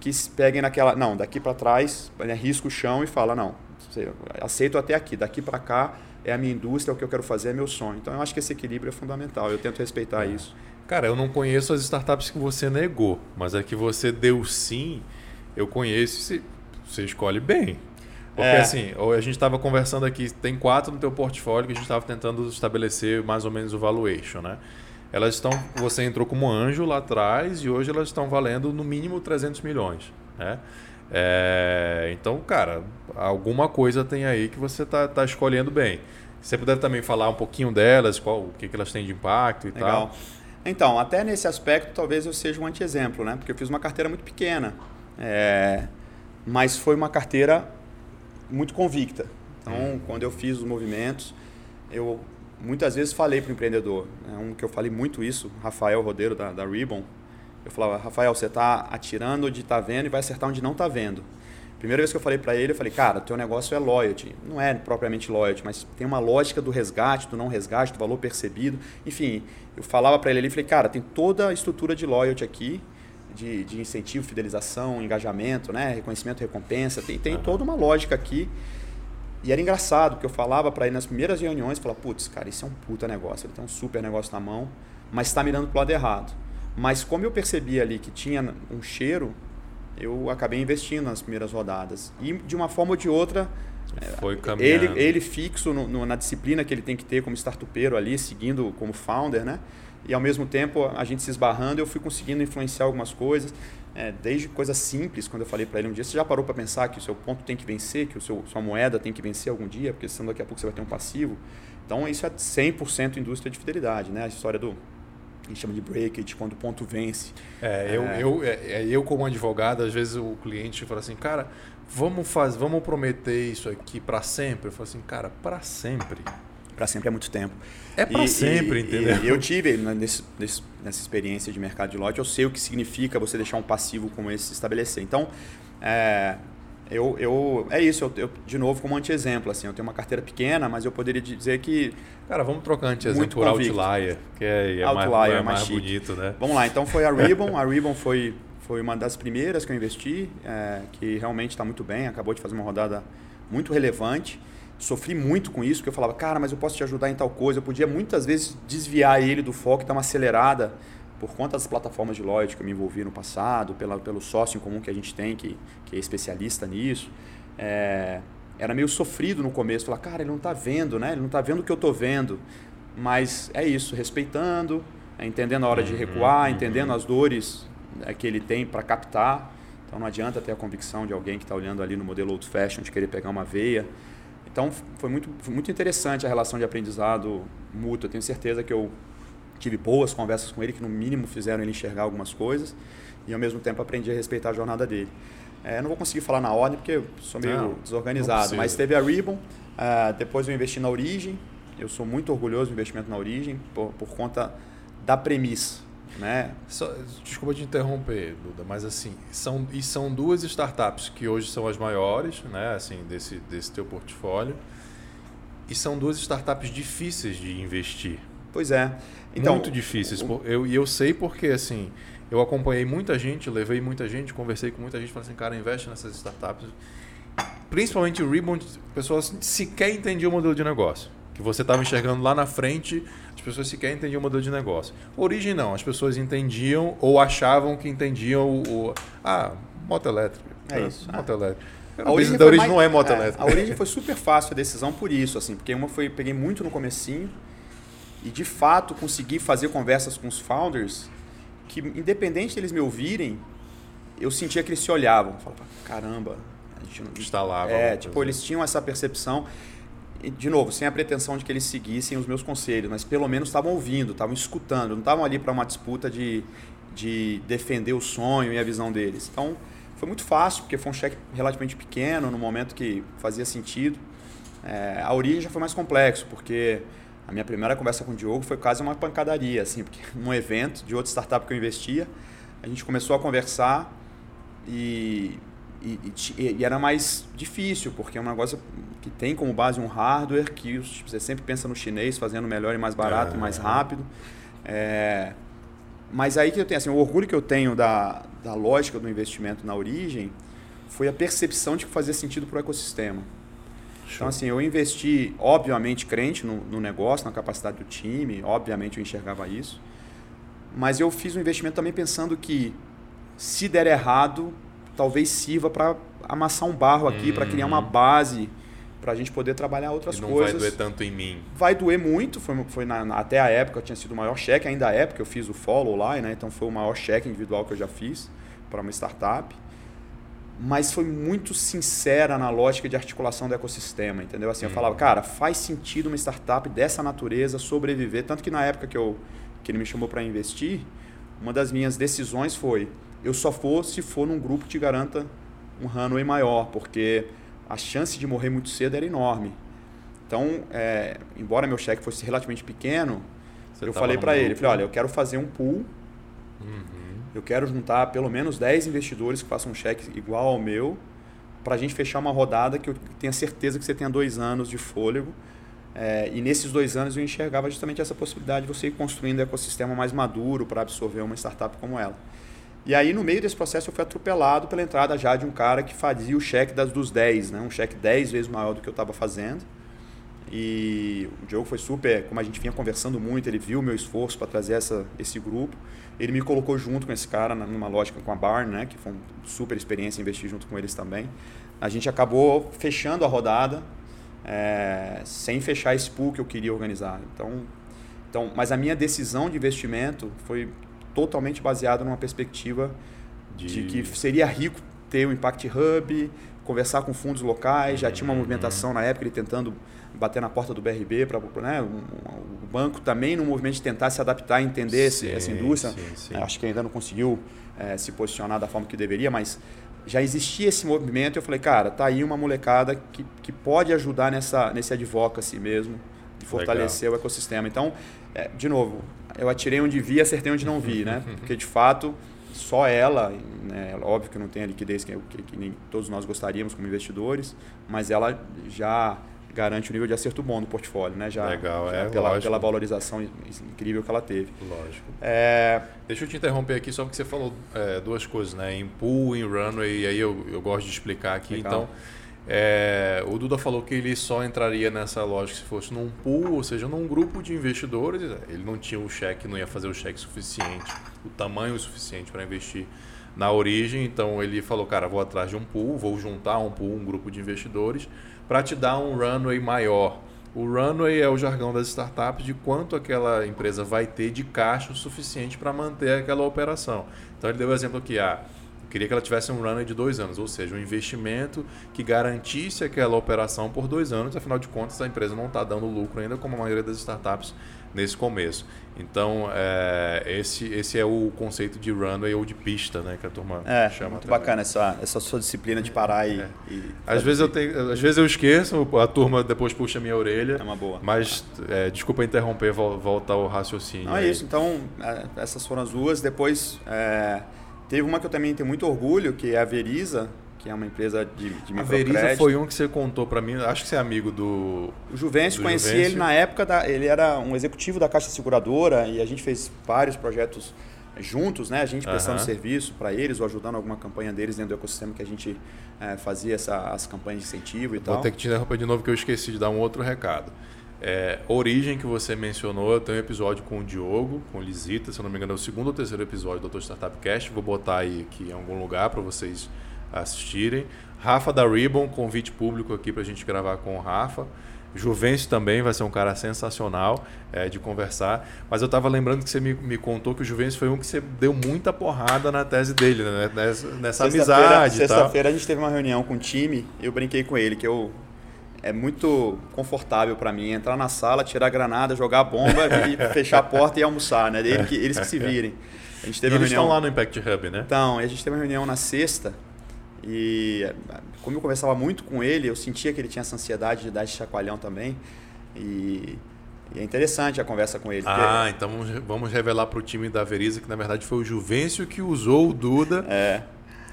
que peguem naquela. Não, daqui para trás, né, risca o chão e fala: não, aceito até aqui, daqui para cá é a minha indústria, é o que eu quero fazer, é meu sonho. Então eu acho que esse equilíbrio é fundamental, eu tento respeitar é. isso. Cara, eu não conheço as startups que você negou, mas é que você deu sim, eu conheço e você escolhe bem. Porque é. assim, a gente estava conversando aqui, tem quatro no teu portfólio que a gente estava tentando estabelecer mais ou menos o valuation, né? Elas estão, você entrou como anjo lá atrás e hoje elas estão valendo no mínimo 300 milhões, né? É, então, cara, alguma coisa tem aí que você tá, tá escolhendo bem. Você puder também falar um pouquinho delas, qual, o que, que elas têm de impacto e Legal. tal. Então, até nesse aspecto, talvez eu seja um anti-exemplo, né? Porque eu fiz uma carteira muito pequena, é, mas foi uma carteira muito convicta. Então, hum. quando eu fiz os movimentos, eu muitas vezes falei para o empreendedor, né? um que eu falei muito isso, Rafael Rodeiro da, da Ribbon, eu falava, Rafael, você está atirando onde está vendo e vai acertar onde não está vendo. Primeira vez que eu falei para ele, eu falei, cara, teu negócio é loyalty. Não é propriamente loyalty, mas tem uma lógica do resgate, do não resgate, do valor percebido. Enfim, eu falava para ele ali, falei, cara, tem toda a estrutura de loyalty aqui, de, de incentivo, fidelização, engajamento, né, reconhecimento, recompensa. Tem, tem uhum. toda uma lógica aqui. E era engraçado, porque eu falava para ele nas primeiras reuniões, falava, putz, cara, isso é um puta negócio, ele tem um super negócio na mão, mas está mirando pro lado errado. Mas como eu percebi ali que tinha um cheiro, eu acabei investindo nas primeiras rodadas. E de uma forma ou de outra, Foi ele, ele fixo no, no, na disciplina que ele tem que ter como startupeiro ali, seguindo como founder, né? E ao mesmo tempo, a gente se esbarrando, eu fui conseguindo influenciar algumas coisas, é, desde coisas simples, quando eu falei para ele um dia, você já parou para pensar que o seu ponto tem que vencer, que o seu, sua moeda tem que vencer algum dia, porque senão daqui a pouco você vai ter um passivo. Então, isso é 100% indústria de fidelidade, né? A história do a gente chama de breakage, quando o ponto vence. É, eu, é... Eu, é, é, eu como advogado, às vezes o cliente fala assim, cara, vamos fazer, vamos prometer isso aqui para sempre. Eu falo assim, cara, para sempre. Para sempre é muito tempo. É para sempre, e, entendeu? E eu tive né, nesse, nesse, nessa experiência de mercado de lote, eu sei o que significa você deixar um passivo como esse se estabelecer. Então, é, eu, eu, é isso, eu, eu, de novo, como anti-exemplo, assim, eu tenho uma carteira pequena, mas eu poderia dizer que... Cara, vamos trocar anti-exemplo por convicto. Outlier, que é, é Outlier, mais, é mais, mais bonito, né? Vamos lá, então foi a Ribbon, a Ribbon foi, foi uma das primeiras que eu investi, é, que realmente está muito bem, acabou de fazer uma rodada muito relevante, sofri muito com isso, porque eu falava, cara, mas eu posso te ajudar em tal coisa, eu podia muitas vezes desviar ele do foco e dar uma acelerada, por conta das plataformas de loyalty que eu me envolvi no passado, pela, pelo sócio em comum que a gente tem, que, que é especialista nisso, é, era meio sofrido no começo. Falar, cara, ele não está vendo, né? Ele não está vendo o que eu estou vendo. Mas é isso, respeitando, é, entendendo a hora de uhum, recuar, uhum. entendendo as dores é, que ele tem para captar. Então não adianta ter a convicção de alguém que está olhando ali no modelo old fashion de querer pegar uma veia. Então foi muito, foi muito interessante a relação de aprendizado mútuo. Eu tenho certeza que eu tive boas conversas com ele que no mínimo fizeram ele enxergar algumas coisas e ao mesmo tempo aprendi a respeitar a jornada dele. É, não vou conseguir falar na ordem porque eu sou meio não, desorganizado, não mas teve a Ribbon, uh, depois eu investi na Origem, eu sou muito orgulhoso do investimento na Origem por, por conta da premissa. Né? Só, desculpa te interromper, Duda, mas assim, são, e são duas startups que hoje são as maiores né, assim, desse, desse teu portfólio, e são duas startups difíceis de investir. Pois é. Então, muito difíceis. O... Eu, e eu sei porque, assim, eu acompanhei muita gente, levei muita gente, conversei com muita gente, falei assim, cara, investe nessas startups. Principalmente o Rebound, pessoas sequer entendiam o modelo de negócio. Que você estava enxergando lá na frente, as pessoas sequer entendiam o modelo de negócio. Origem não, as pessoas entendiam ou achavam que entendiam o. o ah, moto elétrica. É isso. Moto elétrica. A origem, da origem mais, não é moto é, elétrica. A origem foi super fácil a decisão por isso, assim, porque uma foi peguei muito no comecinho, e de fato conseguir fazer conversas com os founders que, independente deles me ouvirem, eu sentia que eles se olhavam. Falava, caramba, a gente não. Instalava. É, tipo, eles tinham essa percepção. De novo, sem a pretensão de que eles seguissem os meus conselhos, mas pelo menos estavam ouvindo, estavam escutando, não estavam ali para uma disputa de, de defender o sonho e a visão deles. Então, foi muito fácil, porque foi um cheque relativamente pequeno, no momento que fazia sentido. É, a origem já foi mais complexo, porque a minha primeira conversa com o Diogo foi quase uma pancadaria, assim, porque num evento de outra startup que eu investia, a gente começou a conversar e, e, e, e era mais difícil, porque é um negócio que tem como base um hardware que tipo, você sempre pensa no chinês fazendo melhor e mais barato é. e mais rápido. É, mas aí que eu tenho, assim, o orgulho que eu tenho da, da lógica do investimento na origem foi a percepção de que fazia sentido para o ecossistema. Então, assim, eu investi, obviamente, crente no, no, negócio, na capacidade do time, obviamente eu enxergava isso. Mas eu fiz um investimento também pensando que, se der errado, talvez sirva para amassar um barro aqui, para criar uma uhum. base para a gente poder trabalhar outras e não coisas. Não vai doer tanto em mim. Vai doer muito, foi, foi na, até a época tinha sido o maior cheque, ainda é, porque eu fiz o follow lá, né? então foi o maior cheque individual que eu já fiz para uma startup mas foi muito sincera na lógica de articulação do ecossistema, entendeu? Assim, eu falava, uhum. cara, faz sentido uma startup dessa natureza sobreviver, tanto que na época que eu, que ele me chamou para investir, uma das minhas decisões foi: eu só for se for num grupo que te garanta um runway maior, porque a chance de morrer muito cedo era enorme. Então, é, embora meu cheque fosse relativamente pequeno, Você eu falei para ele, falei, olha, eu quero fazer um pool, uhum. eu quero juntar pelo menos 10 investidores que façam um cheque igual ao meu, para a gente fechar uma rodada que eu tenha certeza que você tenha dois anos de fôlego. É, e nesses dois anos eu enxergava justamente essa possibilidade de você ir construindo um ecossistema mais maduro para absorver uma startup como ela. E aí, no meio desse processo, eu fui atropelado pela entrada já de um cara que fazia o cheque das, dos 10, né? um cheque 10 vezes maior do que eu estava fazendo. E o Diogo foi super, como a gente vinha conversando muito, ele viu meu esforço para trazer essa, esse grupo. Ele me colocou junto com esse cara numa lógica com a Barn, né? que foi uma super experiência investir junto com eles também. A gente acabou fechando a rodada é, sem fechar esse pool que eu queria organizar. Então, então, mas a minha decisão de investimento foi totalmente baseado numa perspectiva de, de que seria rico ter o um Impact Hub, conversar com fundos locais, já tinha uma uhum. movimentação na época ele tentando bater na porta do BRB para né, o banco também no movimento de tentar se adaptar, entender sim, essa indústria. Sim, sim. Acho que ainda não conseguiu é, se posicionar da forma que deveria, mas já existia esse movimento e eu falei, cara, tá aí uma molecada que, que pode ajudar nessa nesse advocacy mesmo, de fortalecer Legal. o ecossistema. Então, é, de novo, eu atirei onde vi, acertei onde não vi, né? Porque de fato só ela, né, óbvio que não tem a liquidez que, que, que, nem todos nós gostaríamos como investidores, mas ela já garante um nível de acerto bom no portfólio, né? Já, Legal, já é, pela, pela valorização incrível que ela teve. Lógico. É... Deixa eu te interromper aqui só porque você falou é, duas coisas, né? Em pool, em runway, e aí eu, eu gosto de explicar aqui. Legal. Então, é, o Duda falou que ele só entraria nessa lógica se fosse num pool, ou seja, num grupo de investidores. Ele não tinha o cheque, não ia fazer o cheque suficiente, o tamanho suficiente para investir na origem. Então ele falou, cara, vou atrás de um pool, vou juntar um pool, um grupo de investidores, para te dar um runway maior. O runway é o jargão das startups de quanto aquela empresa vai ter de caixa o suficiente para manter aquela operação. Então ele deu o exemplo aqui, ah, queria que ela tivesse um runway de dois anos, ou seja, um investimento que garantisse aquela operação por dois anos. Afinal de contas, a empresa não está dando lucro ainda, como a maioria das startups nesse começo. Então, é, esse, esse é o conceito de runway ou de pista, né, que a turma é, chama. Muito também. bacana essa, essa sua disciplina de parar e, é. e às vezes eu tenho, às vezes eu esqueço, a turma depois puxa a minha orelha. É uma boa. Mas é, desculpa interromper, volta ao raciocínio. Não é isso. Então, é, essas foram as duas. Depois é, Teve uma que eu também tenho muito orgulho, que é a Veriza, que é uma empresa de, de A Veriza foi um que você contou para mim, acho que você é amigo do... O Juvencio, do conheci Juvencio. ele na época, da, ele era um executivo da Caixa Seguradora e a gente fez vários projetos juntos, né? A gente prestando uhum. serviço para eles ou ajudando alguma campanha deles dentro do ecossistema que a gente é, fazia essa, as campanhas de incentivo e Vou tal. Vou ter que te interromper de novo que eu esqueci de dar um outro recado. É, origem que você mencionou, eu tenho um episódio com o Diogo, com o Lisita, se eu não me engano é o segundo ou terceiro episódio do Dr. Startup Cast, vou botar aí aqui em algum lugar para vocês assistirem. Rafa da Ribbon, convite público aqui para a gente gravar com o Rafa. Juvencio também vai ser um cara sensacional é, de conversar. Mas eu estava lembrando que você me, me, contou que o Juvencio foi um que você deu muita porrada na tese dele, né? nessa, nessa amizade. Sexta-feira a gente teve uma reunião com o time e eu brinquei com ele que eu é muito confortável para mim entrar na sala, tirar a granada, jogar a bomba e fechar a porta e almoçar, né? Eles que, eles que se virem. A gente teve e eles reunião... estão lá no Impact Hub, né? Então, a gente teve uma reunião na sexta e como eu conversava muito com ele, eu sentia que ele tinha essa ansiedade de dar esse chacoalhão também. E, e é interessante a conversa com ele. Ah, porque... então vamos revelar para o time da Veriza que na verdade foi o Juvencio que usou o Duda. É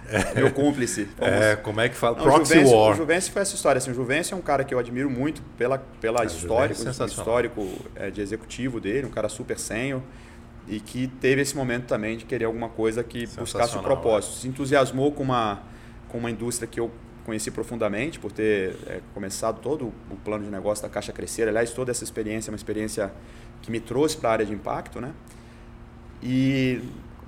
é. Meu cúmplice. É, como é que fala? Não, Proxy o Juvencio, War. O Juvencio foi essa história. Assim, o Juvencio é um cara que eu admiro muito pela, pela é, histórico, histórico é, de executivo dele, um cara super senho e que teve esse momento também de querer alguma coisa que buscasse o propósito. É. Se entusiasmou com uma, com uma indústria que eu conheci profundamente por ter é, começado todo o plano de negócio da Caixa Crescer. Aliás, toda essa experiência é uma experiência que me trouxe para a área de impacto, né? E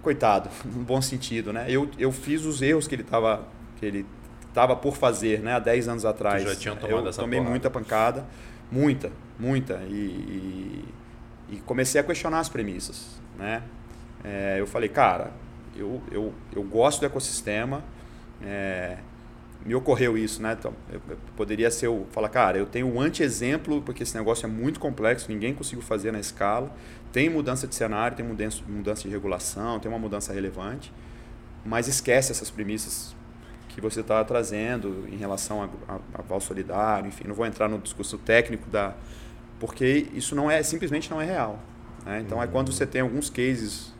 coitado, no bom sentido, né? Eu, eu fiz os erros que ele estava que ele estava por fazer, né? Há 10 anos atrás. Já tinha tomado eu essa tomei porrada. muita pancada, muita, muita e, e, e, comecei a questionar as premissas, né? É, eu falei, cara, eu, eu, eu gosto do ecossistema, é, me ocorreu isso, né? Então, eu, eu poderia ser o falar, cara, eu tenho um anti-exemplo porque esse negócio é muito complexo, ninguém conseguiu fazer na escala. Tem mudança de cenário, tem mudança, mudança de regulação, tem uma mudança relevante, mas esquece essas premissas que você está trazendo em relação a, Val Solidário, enfim, não vou entrar no discurso técnico da porque isso não é simplesmente não é real. Né? Então uhum. é quando você tem alguns cases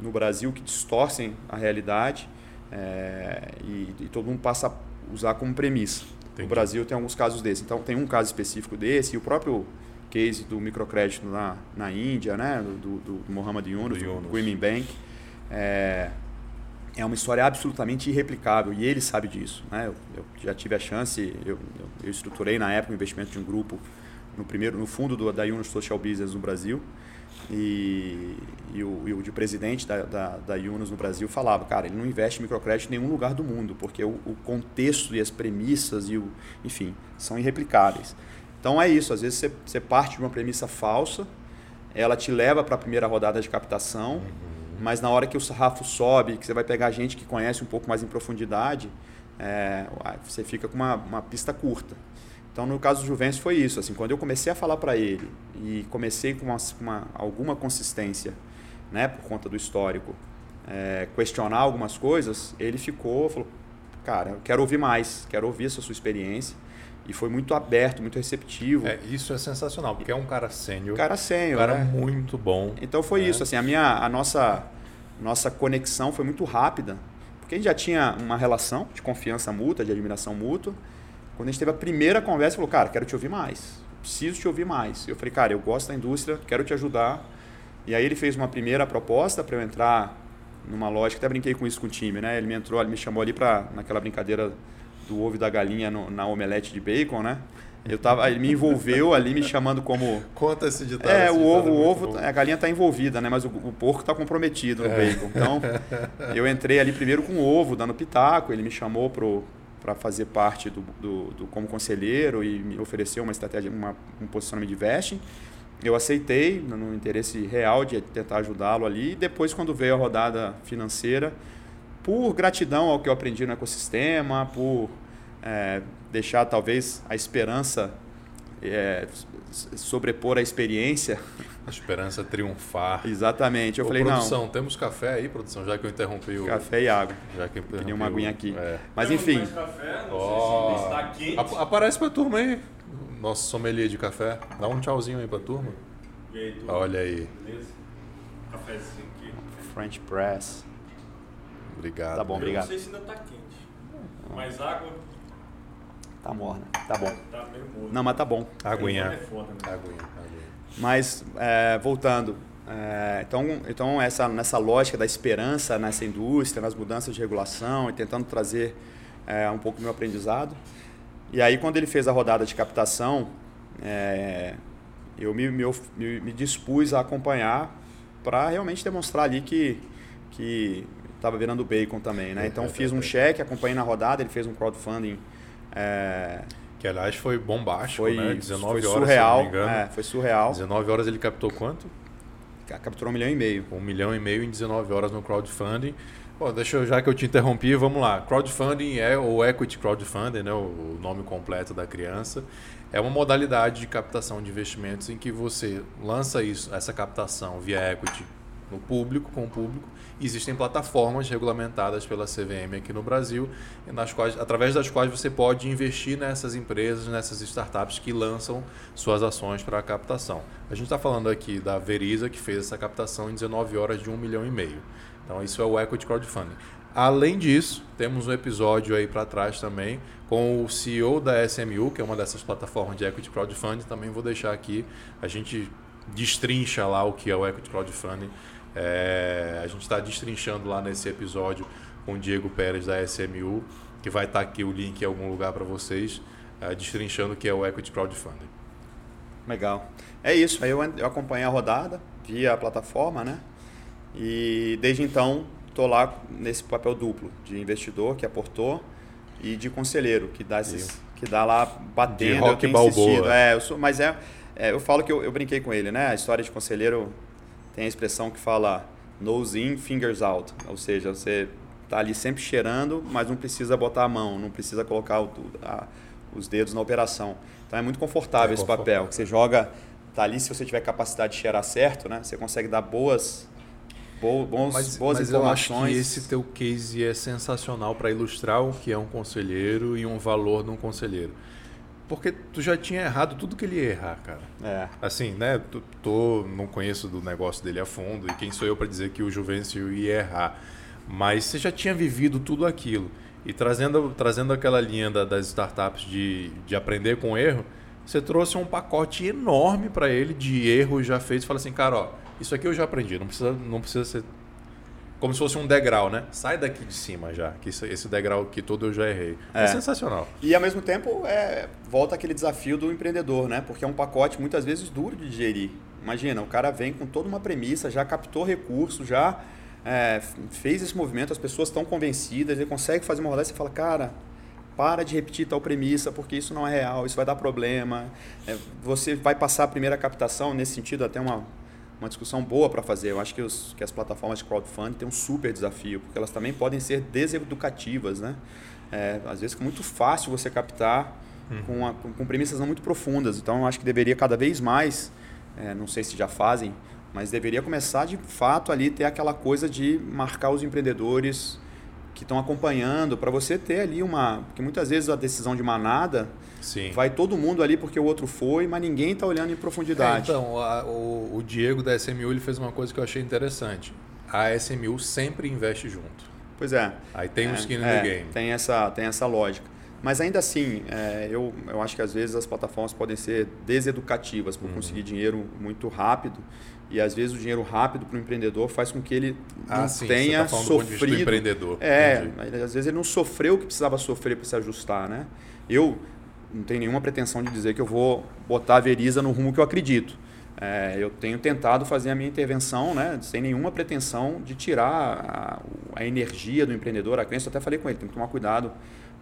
no Brasil que distorcem a realidade é, e, e, todo mundo passa a usar como premissa. Entendi. No Brasil tem alguns casos desses. Então tem um caso específico desse e o próprio case do microcrédito na, na Índia, né, do, do, do Mohamed Yunus, do, do Women Bank, é, é uma história absolutamente irreplicável e ele sabe disso. Né? Eu, eu já tive a chance, eu, eu, estruturei na época o investimento de um grupo no primeiro no fundo do, da Yunus Social Business no Brasil e, e, o, e o de presidente da, da, da Yunus no Brasil falava, cara, ele não investe em microcrédito em nenhum lugar do mundo, porque o, o contexto e as premissas, e o, enfim, são irreplicáveis. Então é isso, às vezes você, você parte de uma premissa falsa, ela te leva para a primeira rodada de captação, uhum. mas na hora que o sarrafo sobe, que você vai pegar gente que conhece um pouco mais em profundidade, é, você fica com uma, uma pista curta. Então, no caso do Juventus foi isso. Assim, quando eu comecei a falar para ele e comecei com uma, uma, alguma consistência, né, por conta do histórico, é, questionar algumas coisas, ele ficou, falou, cara, eu quero ouvir mais, quero ouvir essa sua experiência. E foi muito aberto, muito receptivo. É, isso é sensacional, porque é um cara sênior. Cara sênior, Um cara né? muito bom. Então foi né? isso, assim, a minha, a nossa, nossa conexão foi muito rápida, porque a gente já tinha uma relação de confiança mútua, de admiração mútua, quando a gente teve a primeira conversa, falou, cara, quero te ouvir mais. Preciso te ouvir mais. Eu falei, cara, eu gosto da indústria, quero te ajudar. E aí ele fez uma primeira proposta para eu entrar numa loja, até brinquei com isso com o time, né? Ele me entrou, ele me chamou ali para naquela brincadeira do ovo e da galinha no, na omelete de bacon, né? Eu tava, ele me envolveu ali me chamando como Conta esse ditado. É, o ovo, o ovo, a galinha está envolvida, né? Mas o, o porco está comprometido no é. bacon. Então, eu entrei ali primeiro com o ovo, dando pitaco, ele me chamou pro para fazer parte do, do, do, como conselheiro e me ofereceu uma estratégia, uma, um posicionamento de vesting. Eu aceitei no interesse real de tentar ajudá-lo ali. E depois, quando veio a rodada financeira, por gratidão ao que eu aprendi no ecossistema, por é, deixar talvez a esperança é, sobrepor a experiência. A esperança triunfar. Exatamente. Eu Ô, falei, produção, não. temos café aí, produção, já que eu interrompi o. Café e água. Já que eu Queria uma aguinha aqui. É. Mas enfim. Café, não oh. sei se está quente. Ap aparece pra turma aí. Nosso sommelier de café. Dá um tchauzinho aí pra turma. E aí, turma? Olha aí. Beleza? Cafézinho aqui. French press. Obrigado. Tá bom, obrigado. Eu não sei se ainda tá quente. Mais água. Tá morna. Tá bom. Tá meio morno. Não, mas tá bom. Aguinha. É foda, né? Aguinha. Mas, é, voltando. É, então, então essa, nessa lógica da esperança nessa indústria, nas mudanças de regulação e tentando trazer é, um pouco do meu aprendizado. E aí, quando ele fez a rodada de captação, é, eu me, me, me, dispus a acompanhar para realmente demonstrar ali que que estava virando bacon também, né? Então fiz um cheque, acompanhei na rodada, ele fez um crowdfunding é, que aliás foi bombástico, foi, né? 19 foi horas, surreal, se não me engano. É, foi surreal. 19 horas ele captou quanto? Capturou um milhão e meio. Um milhão e meio em 19 horas no crowdfunding. Bom, deixa eu, já que eu te interrompi, vamos lá. Crowdfunding é o Equity Crowdfunding, né? o nome completo da criança. É uma modalidade de captação de investimentos em que você lança isso, essa captação via equity no público, com o público, existem plataformas regulamentadas pela CVM aqui no Brasil, nas quais, através das quais você pode investir nessas empresas, nessas startups que lançam suas ações para a captação. A gente está falando aqui da Veriza, que fez essa captação em 19 horas de 1 milhão e meio. Então, isso é o Equity Crowdfunding. Além disso, temos um episódio aí para trás também com o CEO da SMU, que é uma dessas plataformas de Equity Crowdfunding. Também vou deixar aqui. A gente destrincha lá o que é o Equity Crowdfunding é, a gente está destrinchando lá nesse episódio com o Diego Pérez da SMU, que vai estar tá aqui o link em algum lugar para vocês, é, destrinchando o que é o Equity Crowdfunding. Legal. É isso, aí eu, eu acompanhei a rodada via a plataforma, né? E desde então estou lá nesse papel duplo de investidor que aportou e de conselheiro que dá esses, que dá lá batendo. De rock eu tenho balboa. insistido. É, eu sou, mas é, é, eu falo que eu, eu brinquei com ele, né? A história de conselheiro tem a expressão que fala nose in, fingers out, ou seja, você tá ali sempre cheirando, mas não precisa botar a mão, não precisa colocar o, a, os dedos na operação. Então é muito confortável é esse confortável. papel, que você joga, tá ali, se você tiver capacidade de cheirar certo, né? Você consegue dar boas bons, mas, boas mas informações. Eu acho que esse teu case é sensacional para ilustrar o que é um conselheiro e um valor de um conselheiro. Porque tu já tinha errado tudo que ele ia errar, cara. É. Assim, né? Tô, tô, não conheço do negócio dele a fundo e quem sou eu para dizer que o Juvencio ia errar. Mas você já tinha vivido tudo aquilo. E trazendo, trazendo aquela linha da, das startups de, de aprender com erro, você trouxe um pacote enorme para ele de erros já feitos. Fala assim, cara, ó, isso aqui eu já aprendi, não precisa, não precisa ser como se fosse um degrau, né? Sai daqui de cima já, que esse degrau que todo eu já errei. É, é sensacional. E ao mesmo tempo, é, volta aquele desafio do empreendedor, né? Porque é um pacote muitas vezes duro de digerir. Imagina, o cara vem com toda uma premissa, já captou recurso, já é, fez esse movimento, as pessoas estão convencidas, ele consegue fazer uma rodada e você fala, cara, para de repetir tal premissa, porque isso não é real, isso vai dar problema. É, você vai passar a primeira captação, nesse sentido, até uma uma discussão boa para fazer. Eu acho que, os, que as plataformas de crowdfunding têm um super desafio, porque elas também podem ser deseducativas, né? É, às vezes é muito fácil você captar uhum. com, a, com, com, premissas não muito profundas. Então, eu acho que deveria cada vez mais, é, não sei se já fazem, mas deveria começar de fato ali ter aquela coisa de marcar os empreendedores que estão acompanhando, para você ter ali uma. Porque muitas vezes a decisão de manada Sim. vai todo mundo ali porque o outro foi, mas ninguém está olhando em profundidade. É, então, a, o, o, Diego da SMU ele fez uma coisa que eu achei interessante. A SMU sempre investe junto. Pois é. Aí tem um é, skin é, the game. Tem essa, tem essa lógica. Mas ainda assim, é, eu, eu acho que às vezes as plataformas podem ser deseducativas por uhum. conseguir dinheiro muito rápido e às vezes o dinheiro rápido para o empreendedor faz com que ele ah, não sim, tenha tá sofrido. Do empreendedor. É, às vezes ele não sofreu o que precisava sofrer para se ajustar, né? Eu não tenho nenhuma pretensão de dizer que eu vou botar a Veriza no rumo que eu acredito. É, eu tenho tentado fazer a minha intervenção, né, sem nenhuma pretensão de tirar a, a energia do empreendedor, a crença. Eu até falei com ele, tem que tomar cuidado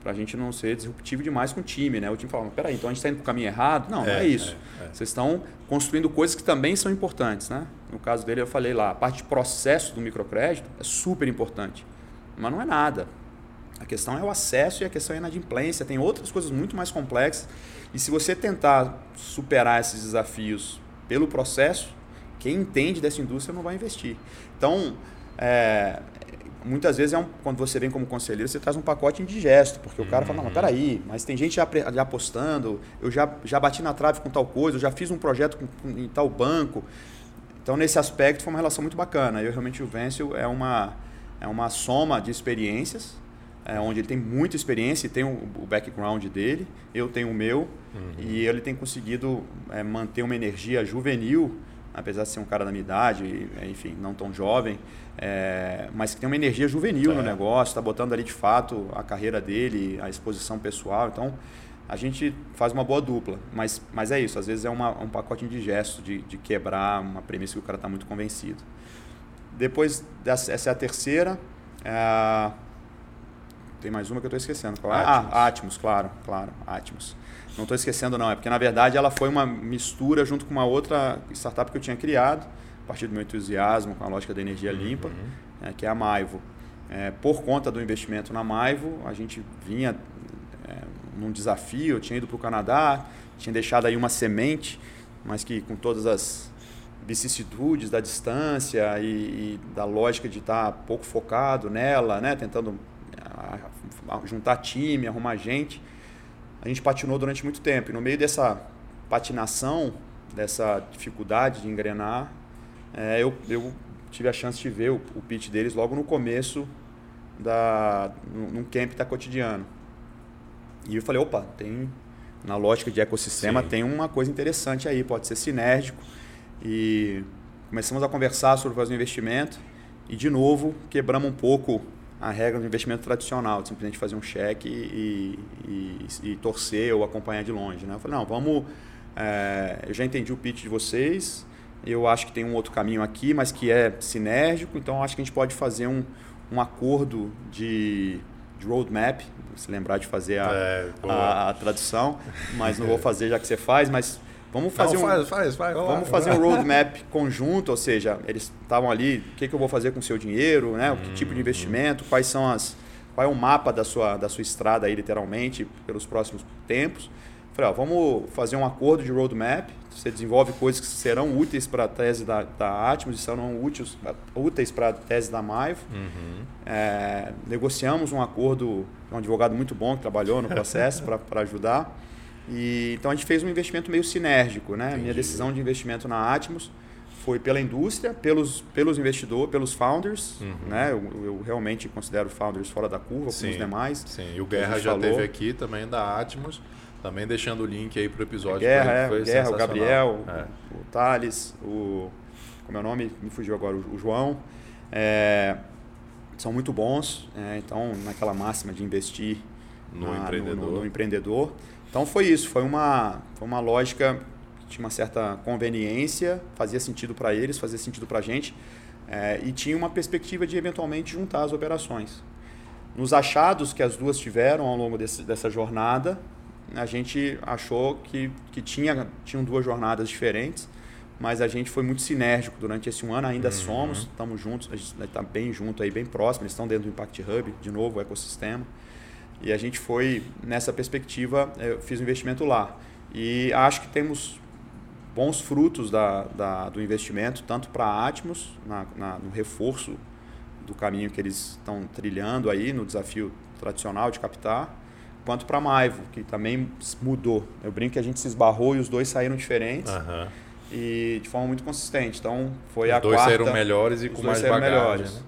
para a gente não ser disruptivo demais com o time, né? O time fala, peraí, então a gente está indo para o caminho errado? Não, é, não é isso. É, é. Vocês estão construindo coisas que também são importantes, né? No caso dele, eu falei lá, a parte de processo do microcrédito é super importante, mas não é nada. A questão é o acesso e a questão é a inadimplência, tem outras coisas muito mais complexas. E se você tentar superar esses desafios pelo processo, quem entende dessa indústria não vai investir. Então, é, muitas vezes é um, quando você vem como conselheiro, você traz um pacote indigesto, porque o cara fala, não, mas peraí, mas tem gente já, já apostando, eu já, já bati na trave com tal coisa, eu já fiz um projeto com, com, em tal banco. Então, nesse aspecto, foi uma relação muito bacana. Eu realmente o Vencio é uma, é uma soma de experiências, é, onde ele tem muita experiência e tem o, o background dele, eu tenho o meu, uhum. e ele tem conseguido é, manter uma energia juvenil, apesar de ser um cara da minha idade, enfim, não tão jovem, é, mas que tem uma energia juvenil é. no negócio, está botando ali de fato a carreira dele, a exposição pessoal. Então, a gente faz uma boa dupla. Mas, mas é isso, às vezes é uma, um pacote indigesto de, de quebrar uma premissa que o cara está muito convencido. Depois, dessa, essa é a terceira. É, tem mais uma que eu estou esquecendo. Qual é? Atmos. Ah, Atmos, claro, claro, Atmos. Não estou esquecendo não, é porque na verdade ela foi uma mistura junto com uma outra startup que eu tinha criado, a partir do meu entusiasmo com a lógica da energia limpa, uhum. é, que é a Maivo. É, por conta do investimento na Maivo, a gente vinha é, num desafio, eu tinha ido para o Canadá, tinha deixado aí uma semente, mas que com todas as vicissitudes da distância e, e da lógica de estar pouco focado nela, né, tentando a, a juntar time, arrumar gente, a gente patinou durante muito tempo. E no meio dessa patinação, dessa dificuldade de engrenar, é, eu, eu tive a chance de ver o, o pitch deles logo no começo da num camp da cotidiano. E eu falei, opa, tem na lógica de ecossistema Sim. tem uma coisa interessante aí, pode ser sinérgico. E começamos a conversar sobre fazer um investimento e de novo quebramos um pouco a regra do investimento tradicional, de simplesmente fazer um cheque e, e, e, torcer ou acompanhar de longe. Né? Eu falei, não, vamos. É, eu já entendi o pitch de vocês, eu acho que tem um outro caminho aqui, mas que é sinérgico, então acho que a gente pode fazer um, um acordo de, de roadmap, se lembrar de fazer a, é, a, a, tradução, mas não vou fazer já que você faz, mas Vamos fazer Não, um, faz, faz, faz. lá, vamos vai fazer lá. um roadmap conjunto, ou seja, eles estavam ali, o que, que eu vou fazer com o seu dinheiro, né? Que tipo Hum, de investimento, quais são as, qual é o mapa da sua, da sua estrada aí, literalmente, pelos próximos tempos. Falei, ó, vamos fazer um acordo de roadmap, você desenvolve coisas que serão úteis para a tese da, da Atmos e serão úteis, úteis para a tese da Maivo. Uhum. É, negociamos um acordo, um advogado muito bom que trabalhou no processo para ajudar. E, então a gente fez um investimento meio sinérgico. Né? Minha decisão de investimento na Atmos foi pela indústria, pelos, pelos investidores, pelos founders. Uhum. Né? Eu, eu realmente considero founders fora da curva, Sim. como os demais. Sim, e o Guerra já falou. teve aqui também da Atmos, também deixando o link aí pro episódio. Guerra, foi- é, foi o Guerra, o. Gabriel, É. o, o Thales, o. Como é o nome? Me fugiu agora, o, o João. É, são muito bons, é, então, naquela máxima de investir No na- empreendedor. no empreendedor. Então foi isso, foi uma, foi uma lógica que tinha uma certa conveniência, fazia sentido para eles, fazia sentido para a gente, é, e tinha uma perspectiva de eventualmente juntar as operações. Nos achados que as duas tiveram ao longo desse, dessa jornada, a gente achou que, que tinha, tinham duas jornadas diferentes, mas a gente foi muito sinérgico durante esse um ano, ainda Uhum. somos, estamos juntos, a gente está bem junto aí, bem próximo, eles estão dentro do Impact Hub, de novo, o ecossistema. E a gente foi nessa perspectiva, eu fiz um investimento lá. E acho que temos bons frutos da, da- do investimento, tanto para a Atmos, na, na- no reforço do caminho que eles estão trilhando aí, no desafio tradicional de captar, quanto para a Maivo, que também mudou. Eu brinco que a gente se esbarrou e os dois saíram diferentes Aham. e de forma muito consistente. Então foi Os a dois quarta. saíram melhores e os com dois mais bagagem. melhores. Né?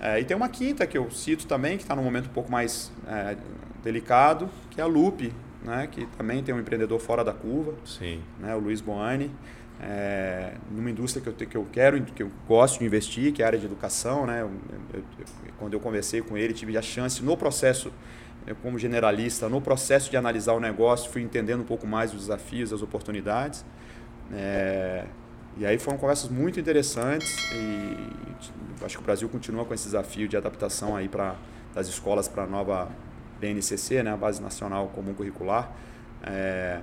É, e tem uma quinta que eu cito também, que está num momento um pouco mais é, delicado, que é a Lupe, né, que também tem um empreendedor fora da curva, Sim. né, o Luiz Boani, é, numa indústria que eu, que eu quero, que eu gosto de investir, que é a área de educação. Né, eu- eu- eu- quando eu conversei com ele, tive a chance no processo, eu, como generalista, no processo de analisar o negócio, fui entendendo um pouco mais os desafios, as oportunidades. É, e aí foram conversas muito interessantes e acho que o Brasil continua com esse desafio de adaptação aí para das escolas para a nova BNCC, né, a Base Nacional Comum Curricular. É,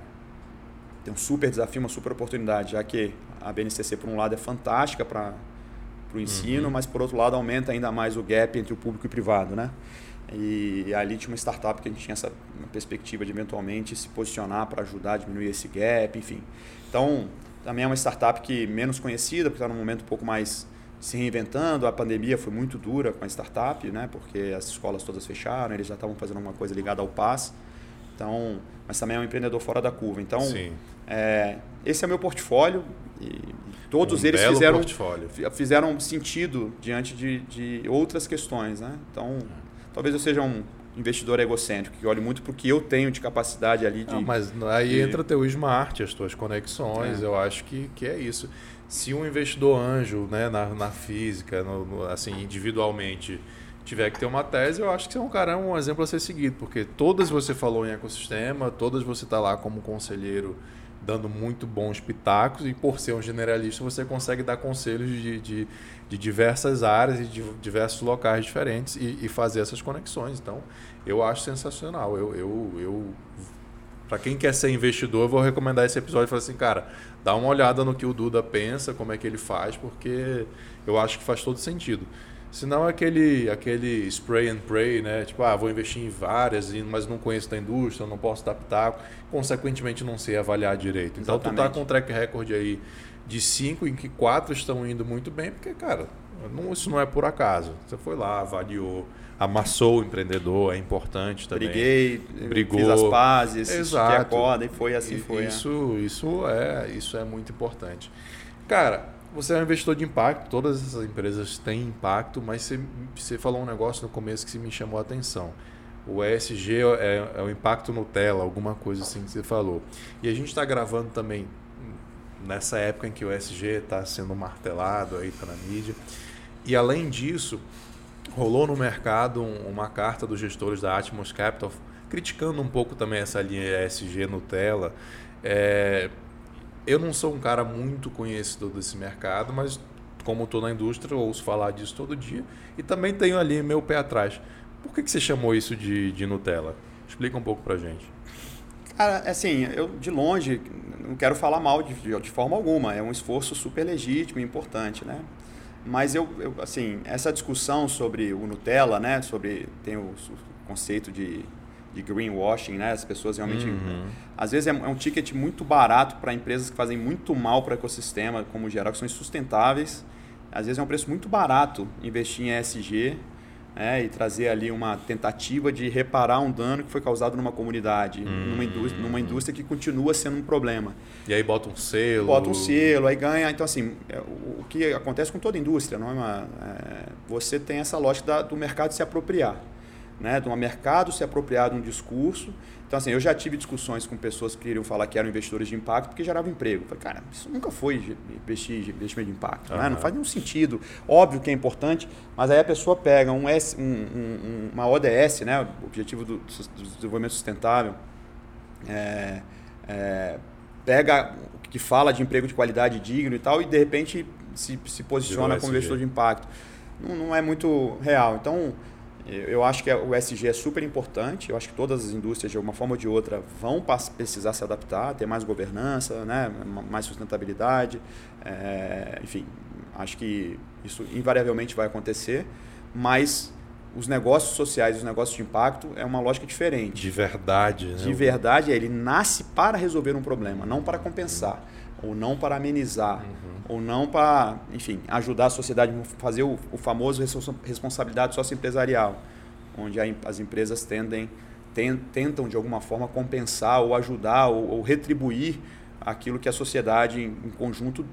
tem um super desafio, uma super oportunidade, já que a BNCC, por um lado, é fantástica para o ensino, mas, por outro lado, aumenta ainda mais o gap entre o público e o privado. Né? E, ali tinha uma startup que a gente tinha essa perspectiva de, eventualmente, se posicionar para ajudar a diminuir esse gap, enfim. Então, também é uma startup que menos conhecida, porque está num momento um pouco mais se reinventando. A pandemia foi muito dura com a startup, né? porque as escolas todas fecharam, eles já estavam fazendo alguma coisa ligada ao PAS. Então, mas também é um empreendedor fora da curva. Então, é, esse é meu portfólio e, todos Um eles fizeram, portfólio. fizeram sentido diante de, de outras questões. Né? Então, talvez eu seja um investidor egocêntrico, que olhe muito para o que eu tenho de capacidade ali de... Ah, mas aí de- entra teu smart, as tuas conexões, É. eu acho que, que é isso. Se um investidor anjo, né, na, na física, no- no- assim, individualmente, tiver que ter uma tese, eu acho que você é um cara, um exemplo a ser seguido, porque todas você falou em ecossistema, todas você está lá como conselheiro dando muito bons pitacos e por ser um generalista você consegue dar conselhos de, de, de diversas áreas e de diversos locais diferentes e, e fazer essas conexões. Então, eu acho sensacional. Eu, eu, eu para quem quer ser investidor, eu vou recomendar esse episódio e falar assim, cara, dá uma olhada no que o Duda pensa, como é que ele faz, porque eu acho que faz todo sentido. Senão é aquele, aquele spray and pray, né? Tipo, ah, vou investir em várias, mas não conheço da indústria, não posso dar pitaco, consequentemente não sei avaliar direito. Então tu tá Exatamente. com um track record aí de cinco em que quatro estão indo muito bem, porque, cara, não- isso não é por acaso. Você foi lá, avaliou, amassou o empreendedor, é importante também. Briguei, Brigou. fiz as pazes, estiquei a Exato. corda e foi assim E- foi. é. Isso, isso, é, isso é muito importante. Cara, você é um investidor de impacto, todas essas empresas têm impacto, mas você, você falou um negócio no começo que me chamou a atenção. O ESG é, é o impacto Nutella, alguma coisa assim que você falou. E a gente está gravando também nessa época em que o ESG está sendo martelado aí tá na mídia. E além disso, rolou no mercado um- uma carta dos gestores da Atmos Capital criticando um pouco também essa linha ESG Nutella. É, eu não sou um cara muito conhecido desse mercado, mas como estou na indústria, ouço falar disso todo dia e também tenho ali meu pé atrás. Por que, que você chamou isso de, de Nutella? Explica um pouco pra gente. Cara, assim, eu de longe não quero falar mal de, de forma alguma. É um esforço super legítimo e importante, né? Mas eu, eu, assim, essa discussão sobre o Nutella, né? Sobre tem o, o conceito de, de greenwashing, né? As pessoas realmente, Uhum. às vezes é, é um ticket muito barato para empresas que fazem muito mal para o ecossistema, como geral, que são insustentáveis. Às vezes é um preço muito barato investir em ESG né, e trazer ali uma tentativa de reparar um dano que foi causado numa comunidade, numa, indústria, numa indústria que continua sendo um problema. E aí bota um selo. Bota um selo, aí ganha. Então, assim, é, o, o que acontece com toda indústria, não é uma, é, você tem essa lógica da- do mercado se apropriar. Né, do mercado se apropriar de um discurso. Então, assim, eu já tive discussões com pessoas que queriam falar que eram investidores de impacto porque gerava emprego. Eu falei, cara, isso nunca foi investir, investimento de impacto. né? Aham. Não faz nenhum sentido. Óbvio que é importante, mas aí a pessoa pega um S, um- um- um- uma ODS, né, Objetivo do, do Desenvolvimento Sustentável, é, é, pega o que fala de emprego de qualidade digno e tal, e de repente se, se posiciona como investidor de impacto. Não, não é muito real. Então, eu acho que o SG é super importante. Eu acho que todas as indústrias, de alguma forma ou de outra, vão precisar se adaptar, ter mais governança, né? ma- mais sustentabilidade. É, enfim, acho que isso invariavelmente vai acontecer, mas os negócios sociais, os negócios de impacto, é uma lógica diferente De verdade, né? de verdade é ele nasce para resolver um problema, não para compensar, ou não para amenizar, ou não para, enfim, ajudar a sociedade a fazer o, o famoso responsa- responsabilidade socioempresarial, onde as empresas tendem, ten- tentam de alguma forma compensar ou ajudar ou, ou retribuir aquilo que a sociedade em, em conjunto